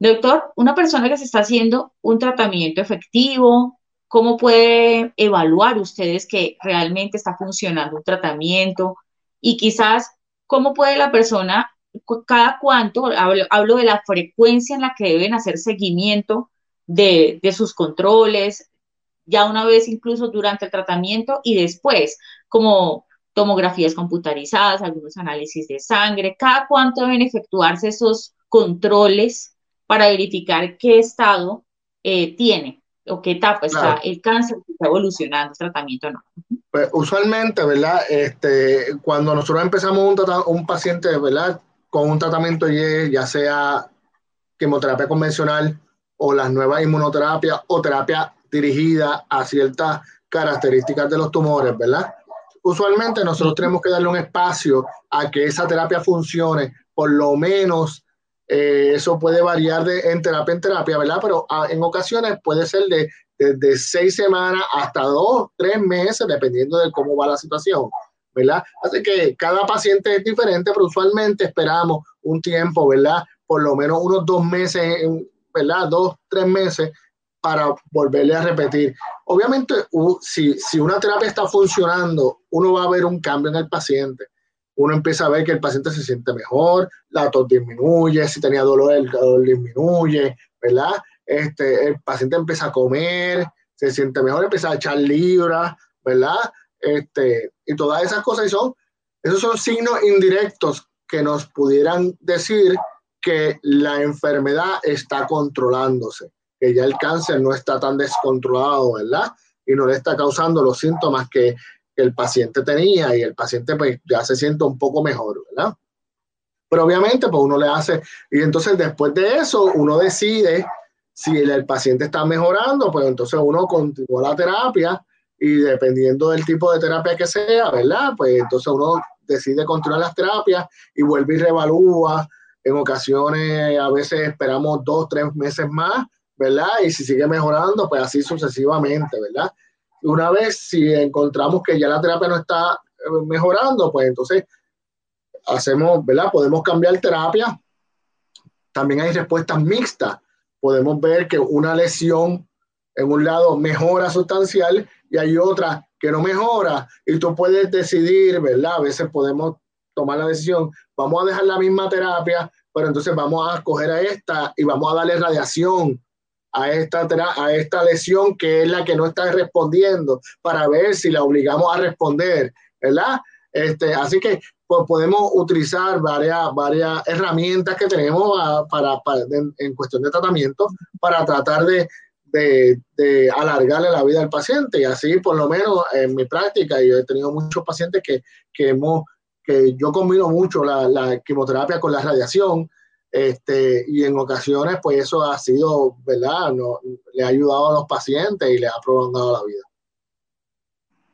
Doctor, una persona que se está haciendo un tratamiento efectivo, ¿cómo puede evaluar ustedes que realmente está funcionando un tratamiento? Y quizás, ¿cómo puede la persona, cada cuánto, hablo, hablo de la frecuencia en la que deben hacer seguimiento de, de sus controles, ya una vez incluso durante el tratamiento y después, como tomografías computarizadas, algunos análisis de sangre, cada cuánto deben efectuarse esos controles para verificar qué estado eh, tiene o qué etapa está el cáncer, que está evolucionando el tratamiento o no. Pues usualmente, ¿verdad? Este, cuando nosotros empezamos un, un paciente, ¿verdad? Con un tratamiento ya sea quimioterapia convencional o las nuevas inmunoterapias o terapia dirigida a ciertas características de los tumores, ¿verdad? Usualmente nosotros tenemos que darle un espacio a que esa terapia funcione, por lo menos eh, eso puede variar de, en terapia en terapia, ¿verdad? Pero ah, en ocasiones puede ser de, de, seis semanas hasta dos, tres meses, dependiendo de cómo va la situación, ¿verdad? Así que cada paciente es diferente, pero usualmente esperamos un tiempo, ¿verdad? Por lo menos unos dos meses, ¿verdad? Dos, tres meses para volverle a repetir. Obviamente, si, si una terapia está funcionando, uno va a ver un cambio en el paciente uno empieza a ver que el paciente se siente mejor, la tos disminuye, si tenía dolor, el dolor disminuye, ¿verdad? Este, el paciente empieza a comer, se siente mejor, empieza a echar libras, ¿verdad? Este, y todas esas cosas, son, esos son signos indirectos que nos pudieran decir que la enfermedad está controlándose, que ya el cáncer no está tan descontrolado, ¿verdad? Y no le está causando los síntomas que el paciente tenía y el paciente pues ya se siente un poco mejor, ¿verdad? Pero obviamente pues uno le hace, y entonces después de eso uno decide si el, paciente está mejorando, pues entonces uno continúa la terapia y dependiendo del tipo de terapia que sea, ¿verdad? Pues entonces uno decide continuar las terapias y vuelve y reevalúa. En ocasiones a veces esperamos dos, tres meses más, ¿verdad? Y si sigue mejorando, pues así sucesivamente, ¿verdad? Una vez si encontramos que ya la terapia no está eh, mejorando, pues entonces hacemos, ¿verdad? Podemos cambiar terapia. También hay respuestas mixtas. Podemos ver que una lesión en un lado mejora sustancial y hay otra que no mejora y tú puedes decidir, ¿verdad? A veces podemos tomar la decisión, vamos a dejar la misma terapia, pero entonces vamos a escoger a esta y vamos a darle radiación a esta, a esta lesión que es la que no está respondiendo para ver si la obligamos a responder, ¿verdad? Este, así que pues, podemos utilizar varias, varias herramientas que tenemos ah, para, en, cuestión de tratamiento para tratar de, de, de, alargarle la vida al paciente. Y así, por lo menos en mi práctica, yo he tenido muchos pacientes que, que, hemos, que yo combino mucho la, la quimioterapia con la radiación este, y en ocasiones, pues eso ha sido, ¿verdad? Le ha ayudado a los pacientes y le ha prolongado la vida.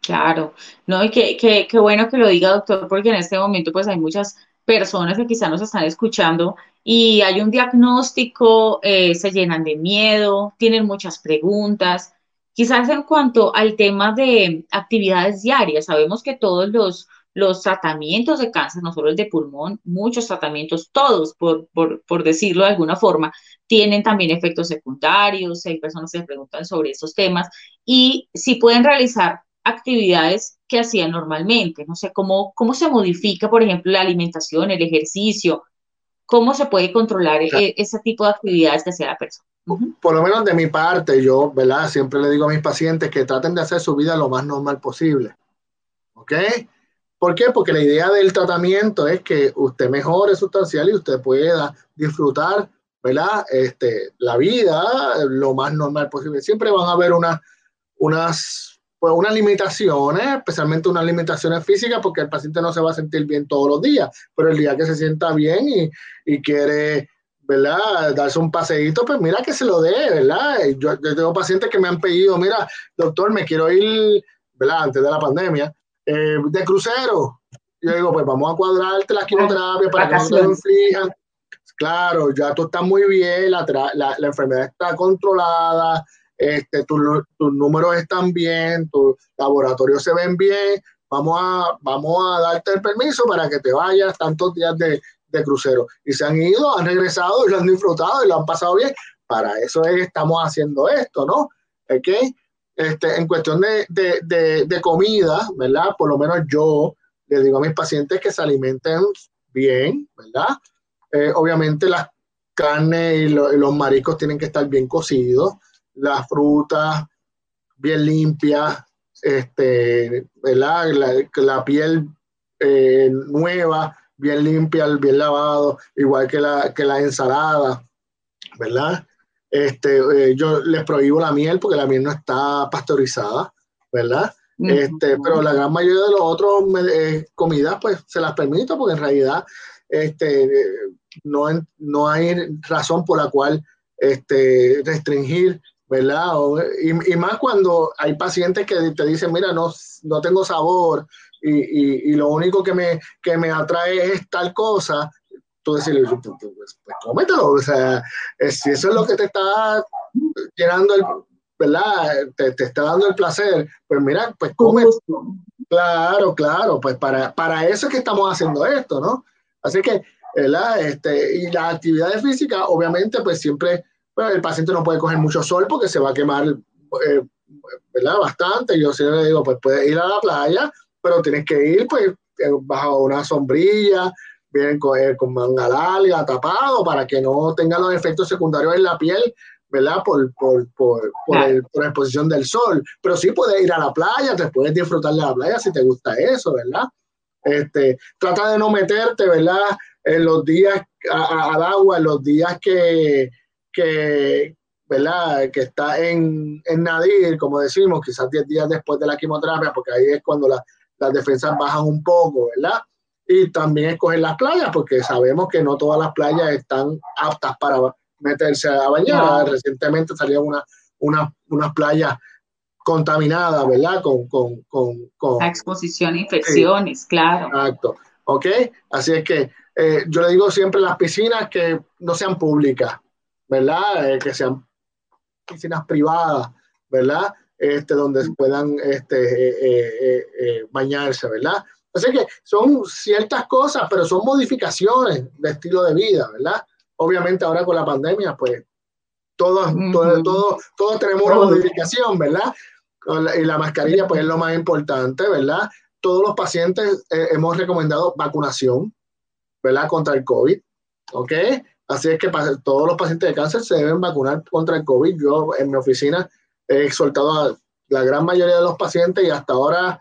Claro, no, y qué, qué, qué bueno que lo diga, doctor, porque en este momento, pues hay muchas personas que quizás nos están escuchando y hay un diagnóstico, eh, se llenan de miedo, tienen muchas preguntas. Quizás en cuanto al tema de actividades diarias, sabemos que todos los los tratamientos de cáncer, no solo el de pulmón, muchos tratamientos, todos, por, por, decirlo de alguna forma, tienen también efectos secundarios, hay personas que se preguntan sobre esos temas y si pueden realizar actividades que hacían normalmente, no sé, cómo, cómo se modifica, por ejemplo, la alimentación, el ejercicio, cómo se puede controlar e, ese tipo de actividades que hacía la persona. Por lo menos de mi parte, yo, ¿verdad? Siempre le digo a mis pacientes que traten de hacer su vida lo más normal posible. ¿Ok? ¿Por qué? Porque la idea del tratamiento es que usted mejore sustancial y usted pueda disfrutar, ¿verdad? Este, la vida lo más normal posible. Siempre van a haber una, unas, pues unas limitaciones, especialmente unas limitaciones físicas, porque el paciente no se va a sentir bien todos los días, pero el día que se sienta bien y, y quiere ¿verdad? Darse un paseíto, pues mira que se lo dé, ¿verdad? Yo, yo, tengo pacientes que me han pedido, mira, doctor, me quiero ir, ¿verdad? Antes de la pandemia, eh, de crucero. Yo digo, pues vamos a cuadrarte la quimioterapia para que no te inflijan. Claro, ya tú estás muy bien, la, la, la enfermedad está controlada, este, tus números están bien, tus laboratorios se ven bien, vamos a, vamos a darte el permiso para que te vayas tantos días de, de crucero. Y se han ido, han regresado y lo han disfrutado y lo han pasado bien. Para eso es que estamos haciendo esto, ¿no? ¿Okay? Este, en cuestión de, comida, ¿verdad? Por lo menos yo le digo a mis pacientes que se alimenten bien, ¿verdad? Eh, obviamente las carnes y, los mariscos tienen que estar bien cocidos, las frutas bien limpias, este, ¿verdad? La, piel eh, nueva, bien limpia, bien lavado, igual que la, que la ensalada, ¿verdad? Este, eh, yo les prohíbo la miel porque la miel no está pasteurizada, ¿verdad? Este, pero la gran mayoría de los otros eh, comidas, pues se las permito porque en realidad este, no, no hay razón por la cual este, restringir, ¿verdad? y, y, más cuando hay pacientes que te dicen, mira, no, no tengo sabor y, y, lo único que me, que me atrae es tal cosa, tú decirle, pues, pues, cómetelo, o sea, si eso es lo que te está llenando el, ¿verdad? Te, te, está dando el placer, pues mira, pues come. Claro, claro, pues para, para eso es que estamos haciendo esto, ¿no? Así que, ¿verdad? Este, y las actividades físicas, obviamente, pues siempre, pues, el paciente no puede coger mucho sol porque se va a quemar, eh, ¿verdad? Bastante. Yo siempre le digo, pues puedes ir a la playa, pero tienes que ir, pues, bajo una sombrilla, bien con, eh, con manga larga, tapado, para que no tenga los efectos secundarios en la piel ¿verdad? Por, por, por, por, la exposición del sol. Pero sí puedes ir a la playa, te puedes disfrutar de la playa si te gusta eso, ¿verdad? Este, trata de no meterte, ¿verdad? En los días al agua, en los días que, que, ¿verdad? Que está en, en nadir, como decimos, quizás 10 días después de la quimioterapia, porque ahí es cuando las defensas bajan un poco, ¿verdad? Y también escoger las playas, porque sabemos que no todas las playas están aptas para meterse a bañar. Recientemente salió una, una, unas playas contaminadas, ¿verdad? Con, con, con, con exposición a infecciones, claro. Exacto. ¿Ok? Así es que eh, yo le digo siempre las piscinas que no sean públicas, ¿verdad? Eh, que sean piscinas privadas, ¿verdad? Este, donde puedan este, eh, bañarse, ¿verdad? Así que son ciertas cosas, pero son modificaciones de estilo de vida, ¿verdad? obviamente ahora con la pandemia, pues todos, todos, todos, tenemos una modificación, ¿verdad? Y la mascarilla, pues es lo más importante, ¿verdad? Todos los pacientes eh, hemos recomendado vacunación, ¿verdad? Contra el COVID, ¿ok? Así es que todos los pacientes de cáncer se deben vacunar contra el COVID. Yo en mi oficina he exhortado a la gran mayoría de los pacientes y hasta ahora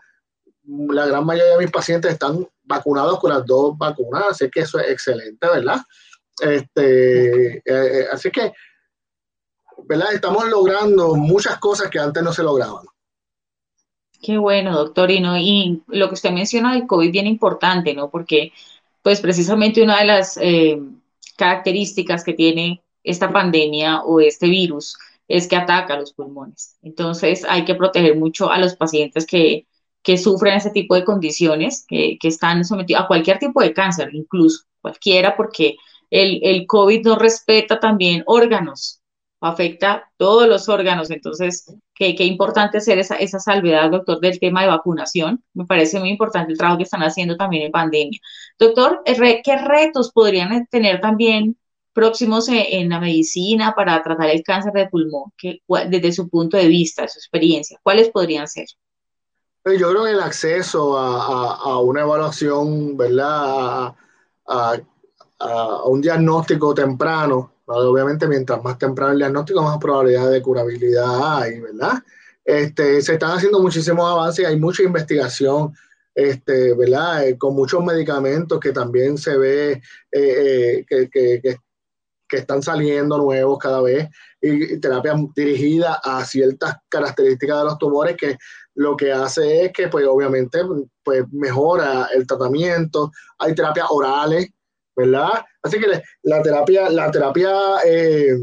la gran mayoría de mis pacientes están vacunados con las dos vacunas, así que eso es excelente, ¿verdad? Este, eh, eh, así que, ¿verdad? Estamos logrando muchas cosas que antes no se lograban. Qué bueno, doctor. Y, y lo que usted menciona del COVID bien importante, ¿no? Porque, pues precisamente una de las eh, características que tiene esta pandemia o este virus es que ataca los pulmones. Entonces hay que proteger mucho a los pacientes que, que sufren ese tipo de condiciones, que, que están sometidos a cualquier tipo de cáncer, incluso cualquiera, porque el, el COVID no respeta también órganos, afecta todos los órganos. Entonces, qué, qué importante hacer esa, esa salvedad, doctor, del tema de vacunación. Me parece muy importante el trabajo que están haciendo también en pandemia. Doctor, ¿qué retos podrían tener también próximos en, la medicina para tratar el cáncer de pulmón, desde su punto de vista, su experiencia? ¿Cuáles podrían ser? Pues yo creo que el acceso a, a, una evaluación, ¿verdad? A, a, un diagnóstico temprano, obviamente mientras más temprano el diagnóstico, más probabilidad de curabilidad hay, ¿verdad? Este, se están haciendo muchísimos avances, hay mucha investigación, este, ¿verdad? Eh, con muchos medicamentos que también se ve eh, eh, que, que, que, están saliendo nuevos cada vez y, y terapias dirigidas a ciertas características de los tumores que lo que hace es que, pues, obviamente, pues, mejora el tratamiento. Hay terapias orales ¿verdad? Así que la terapia, la terapia, eh,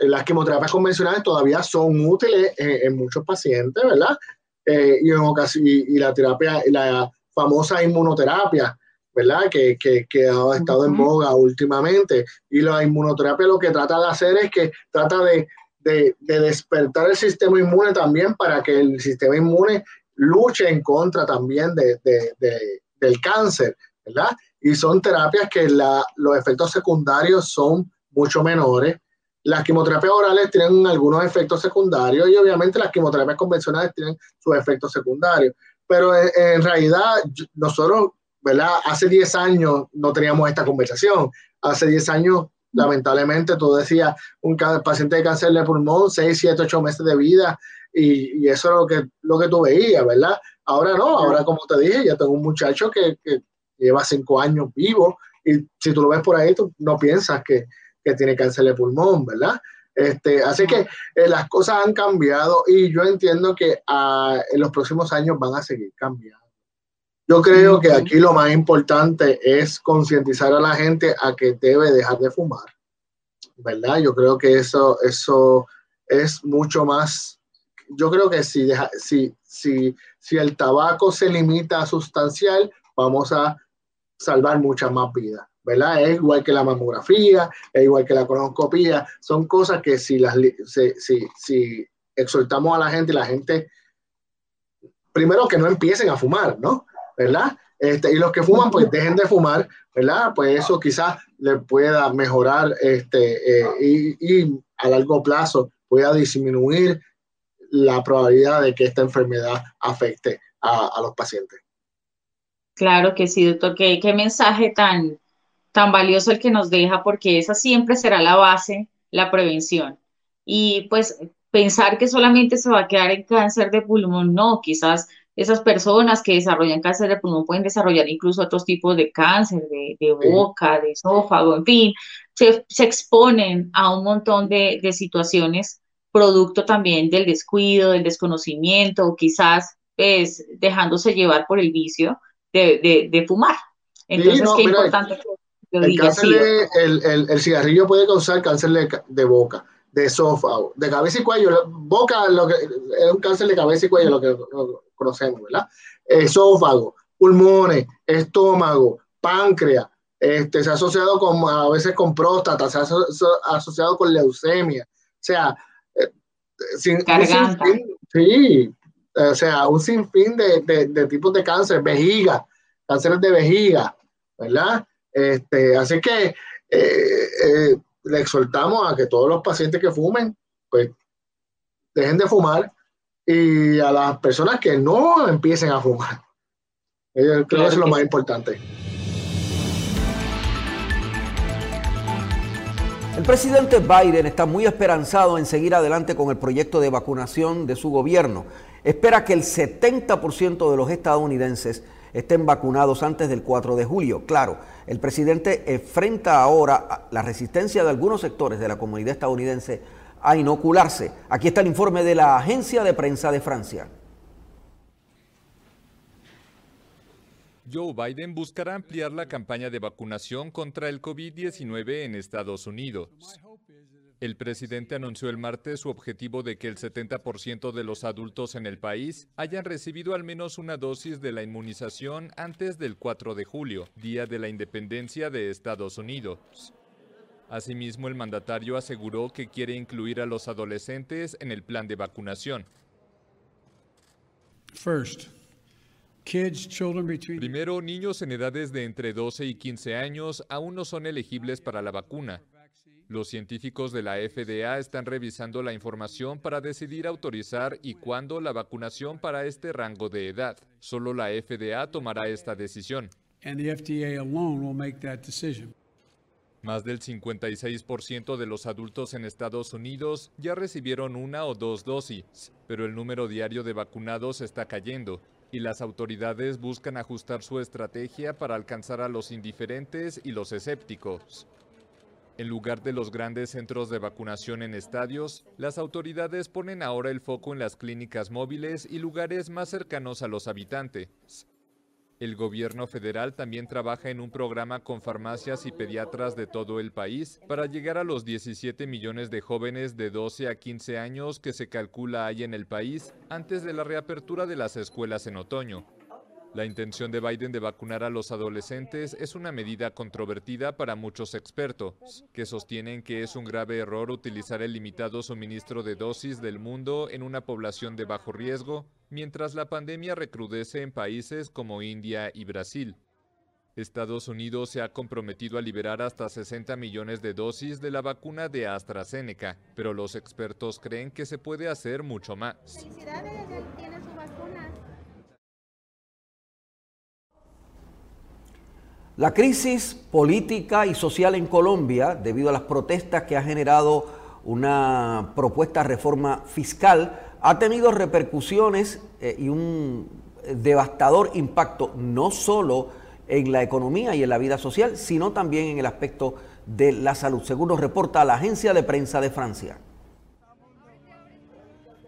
las quimioterapias convencionales todavía son útiles en, muchos pacientes, ¿verdad? Eh, y, en y, la terapia, la famosa inmunoterapia, ¿verdad? Que, que, ha estado en boga últimamente. Y la inmunoterapia lo que trata de hacer es que trata de, de, de despertar el sistema inmune también para que el sistema inmune luche en contra también de, del cáncer, ¿verdad? y son terapias que la, los efectos secundarios son mucho menores. Las quimioterapias orales tienen algunos efectos secundarios y obviamente las quimioterapias convencionales tienen sus efectos secundarios. Pero en, realidad nosotros, ¿verdad? Hace 10 años no teníamos esta conversación. Hace 10 años, lamentablemente, tú decías, un paciente de cáncer de pulmón, 6, 7, 8 meses de vida, y, eso es lo que, lo que tú veías, ¿verdad? Ahora no, ahora como te dije, ya tengo un muchacho que, que lleva cinco años vivo y si tú lo ves por ahí, tú no piensas que, que tiene cáncer de pulmón, ¿verdad? Este, así que eh, las cosas han cambiado y yo entiendo que ah, en los próximos años van a seguir cambiando. Yo creo que aquí lo más importante es concientizar a la gente a que debe dejar de fumar, ¿verdad? Yo creo que eso, eso es mucho más. Yo creo que si, deja, si, si, si el tabaco se limita a sustancial, vamos a salvar muchas más vidas. ¿verdad? Es igual que la mamografía, es igual que la colonoscopía, son cosas que si las si, si, exhortamos a la gente la gente, primero que no empiecen a fumar, ¿no? ¿Verdad? Este, y los que fuman, pues dejen de fumar, ¿verdad? Pues eso quizás le pueda mejorar este, eh, y, a largo plazo pueda disminuir la probabilidad de que esta enfermedad afecte a, los pacientes. Claro que sí, doctor. ¿Qué, qué mensaje tan, tan valioso el que nos deja, porque esa siempre será la base, la prevención. Y pues pensar que solamente se va a quedar en cáncer de pulmón, no, quizás esas personas que desarrollan cáncer de pulmón pueden desarrollar incluso otros tipos de cáncer, de, boca, de esófago, en fin, se, exponen a un montón de, situaciones producto también del descuido, del desconocimiento, o quizás pues, dejándose llevar por el vicio de, fumar. Entonces, qué importante el, cáncer el, el, cigarrillo puede causar cáncer de, boca, de esófago, de cabeza y cuello. Boca lo que, es un cáncer de cabeza y cuello, lo que conocemos, ¿verdad? Esófago, pulmones, estómago, páncreas. Este, se ha asociado con, a veces con próstata, se ha asociado con leucemia. O sea, eh, sin, sí, o sea, un sinfín de, de, de tipos de cáncer, vejiga, cánceres de vejiga, ¿verdad? Este, así que eh, eh, le exhortamos a que todos los pacientes que fumen, pues dejen de fumar y a las personas que no empiecen a fumar. creo que eso es lo más importante. El presidente Biden está muy esperanzado en seguir adelante con el proyecto de vacunación de su gobierno. Espera que el 70% de los estadounidenses estén vacunados antes del 4 de julio. Claro, el presidente enfrenta ahora la resistencia de algunos sectores de la comunidad estadounidense a inocularse. Aquí está el informe de la agencia de prensa de Francia. Joe Biden buscará ampliar la campaña de vacunación contra el COVID-19 en Estados Unidos. El presidente anunció el martes su objetivo de que el 70% de los adultos en el país hayan recibido al menos una dosis de la inmunización antes del 4 de julio, Día de la Independencia de Estados Unidos. Asimismo, el mandatario aseguró que quiere incluir a los adolescentes en el plan de vacunación. Primero, niños en edades de entre 12 y 15 años aún no son elegibles para la vacuna. Los científicos de la FDA están revisando la información para decidir autorizar y cuándo la vacunación para este rango de edad. Solo la FDA tomará esta decisión. Más del 56% de los adultos en Estados Unidos ya recibieron una o dos dosis, pero el número diario de vacunados está cayendo y las autoridades buscan ajustar su estrategia para alcanzar a los indiferentes y los escépticos. En lugar de los grandes centros de vacunación en estadios, las autoridades ponen ahora el foco en las clínicas móviles y lugares más cercanos a los habitantes. El gobierno federal también trabaja en un programa con farmacias y pediatras de todo el país para llegar a los 17 millones de jóvenes de 12 a 15 años que se calcula hay en el país antes de la reapertura de las escuelas en otoño. La intención de Biden de vacunar a los adolescentes es una medida controvertida para muchos expertos, que sostienen que es un grave error utilizar el limitado suministro de dosis del mundo en una población de bajo riesgo, mientras la pandemia recrudece en países como India y Brasil. Estados Unidos se ha comprometido a liberar hasta 60 millones de dosis de la vacuna de AstraZeneca, pero los expertos creen que se puede hacer mucho más. Felicidades, La crisis política y social en Colombia, debido a las protestas que ha generado una propuesta reforma fiscal, ha tenido repercusiones eh, y un devastador impacto no solo en la economía y en la vida social, sino también en el aspecto de la salud, según nos reporta la agencia de prensa de Francia.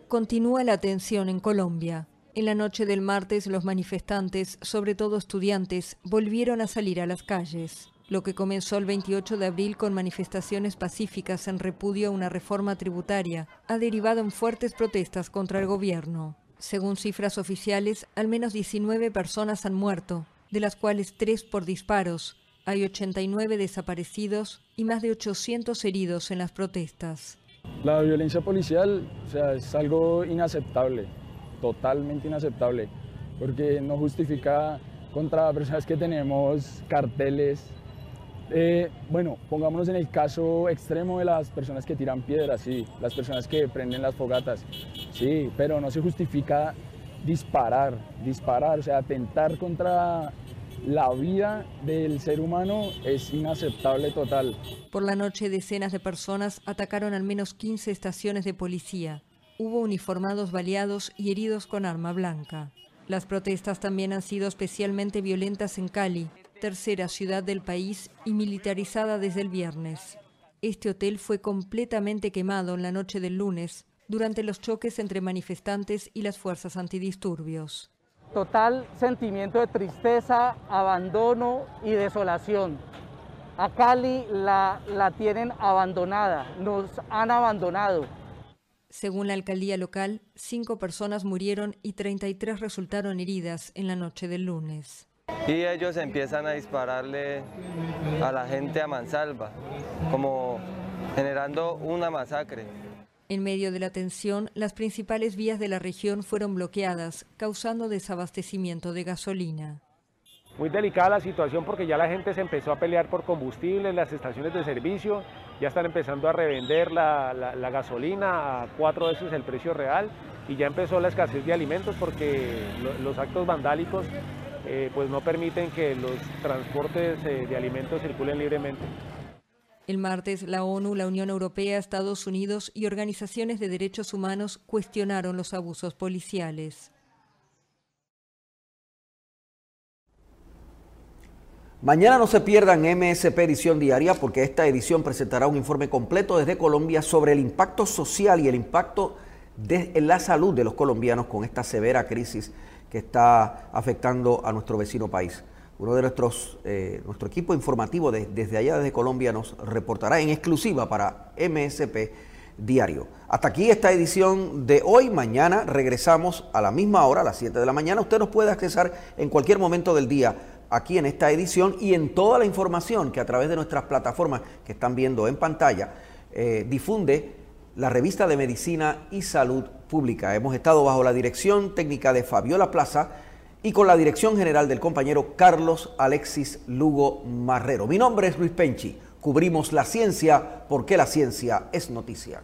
Continúa la tensión en Colombia. En la noche del martes los manifestantes, sobre todo estudiantes, volvieron a salir a las calles. Lo que comenzó el 28 de abril con manifestaciones pacíficas en repudio a una reforma tributaria ha derivado en fuertes protestas contra el gobierno. Según cifras oficiales, al menos 19 personas han muerto, de las cuales 3 por disparos. Hay 89 desaparecidos y más de 800 heridos en las protestas. La violencia policial es algo inaceptable, totalmente inaceptable, porque no justifica contra personas que tenemos carteles. Eh, bueno, pongámonos en el caso extremo de las personas que tiran piedras, sí, las personas que prenden las fogatas, sí, pero no se justifica disparar, disparar, o sea, atentar contra la vida del ser humano es inaceptable total. Por la noche decenas de personas atacaron al menos 15 estaciones de policía. Hubo uniformados baleados y heridos con arma blanca. Las protestas también han sido especialmente violentas en Cali, tercera ciudad del país y militarizada desde el viernes. Este hotel fue completamente quemado en la noche del lunes durante los choques entre manifestantes y las fuerzas antidisturbios total sentimiento de tristeza, abandono y desolación. A Cali la, la tienen abandonada, nos han abandonado. Según la alcaldía local, cinco personas murieron y 33 resultaron heridas en la noche del lunes. Y ellos empiezan a dispararle a la gente a mansalva, como generando una masacre. En medio de la tensión, las principales vías de la región fueron bloqueadas, causando desabastecimiento de gasolina. Muy delicada la situación porque ya la gente se empezó a pelear por combustible en las estaciones de servicio, ya están empezando a revender la, gasolina a cuatro veces el precio real y ya empezó la escasez de alimentos porque los actos vandálicos eh, pues no permiten que los transportes eh, de alimentos circulen libremente. El martes, la ONU, la Unión Europea, Estados Unidos y organizaciones de derechos humanos cuestionaron los abusos policiales. Mañana no se pierdan MSP Edición Diaria porque esta edición presentará un informe completo desde Colombia sobre el impacto social y el impacto de, en la salud de los colombianos con esta severa crisis que está afectando a nuestro vecino país. Uno de nuestros, eh, nuestro equipo informativo desde allá, desde Colombia, nos reportará en exclusiva para MSP Diario. Hasta aquí esta edición de hoy. Mañana regresamos a la misma hora, a las 7 de la mañana. Usted nos puede accesar en cualquier momento del día aquí en esta edición y en toda la información que a través de nuestras plataformas que están viendo en pantalla eh, difunde la revista de Medicina y Salud Pública. Hemos estado bajo la dirección técnica de Fabiola Plaza y con la dirección general del compañero Carlos Alexis Lugo Marrero. Mi nombre es Luis Penchi. Cubrimos la ciencia porque la ciencia es noticia.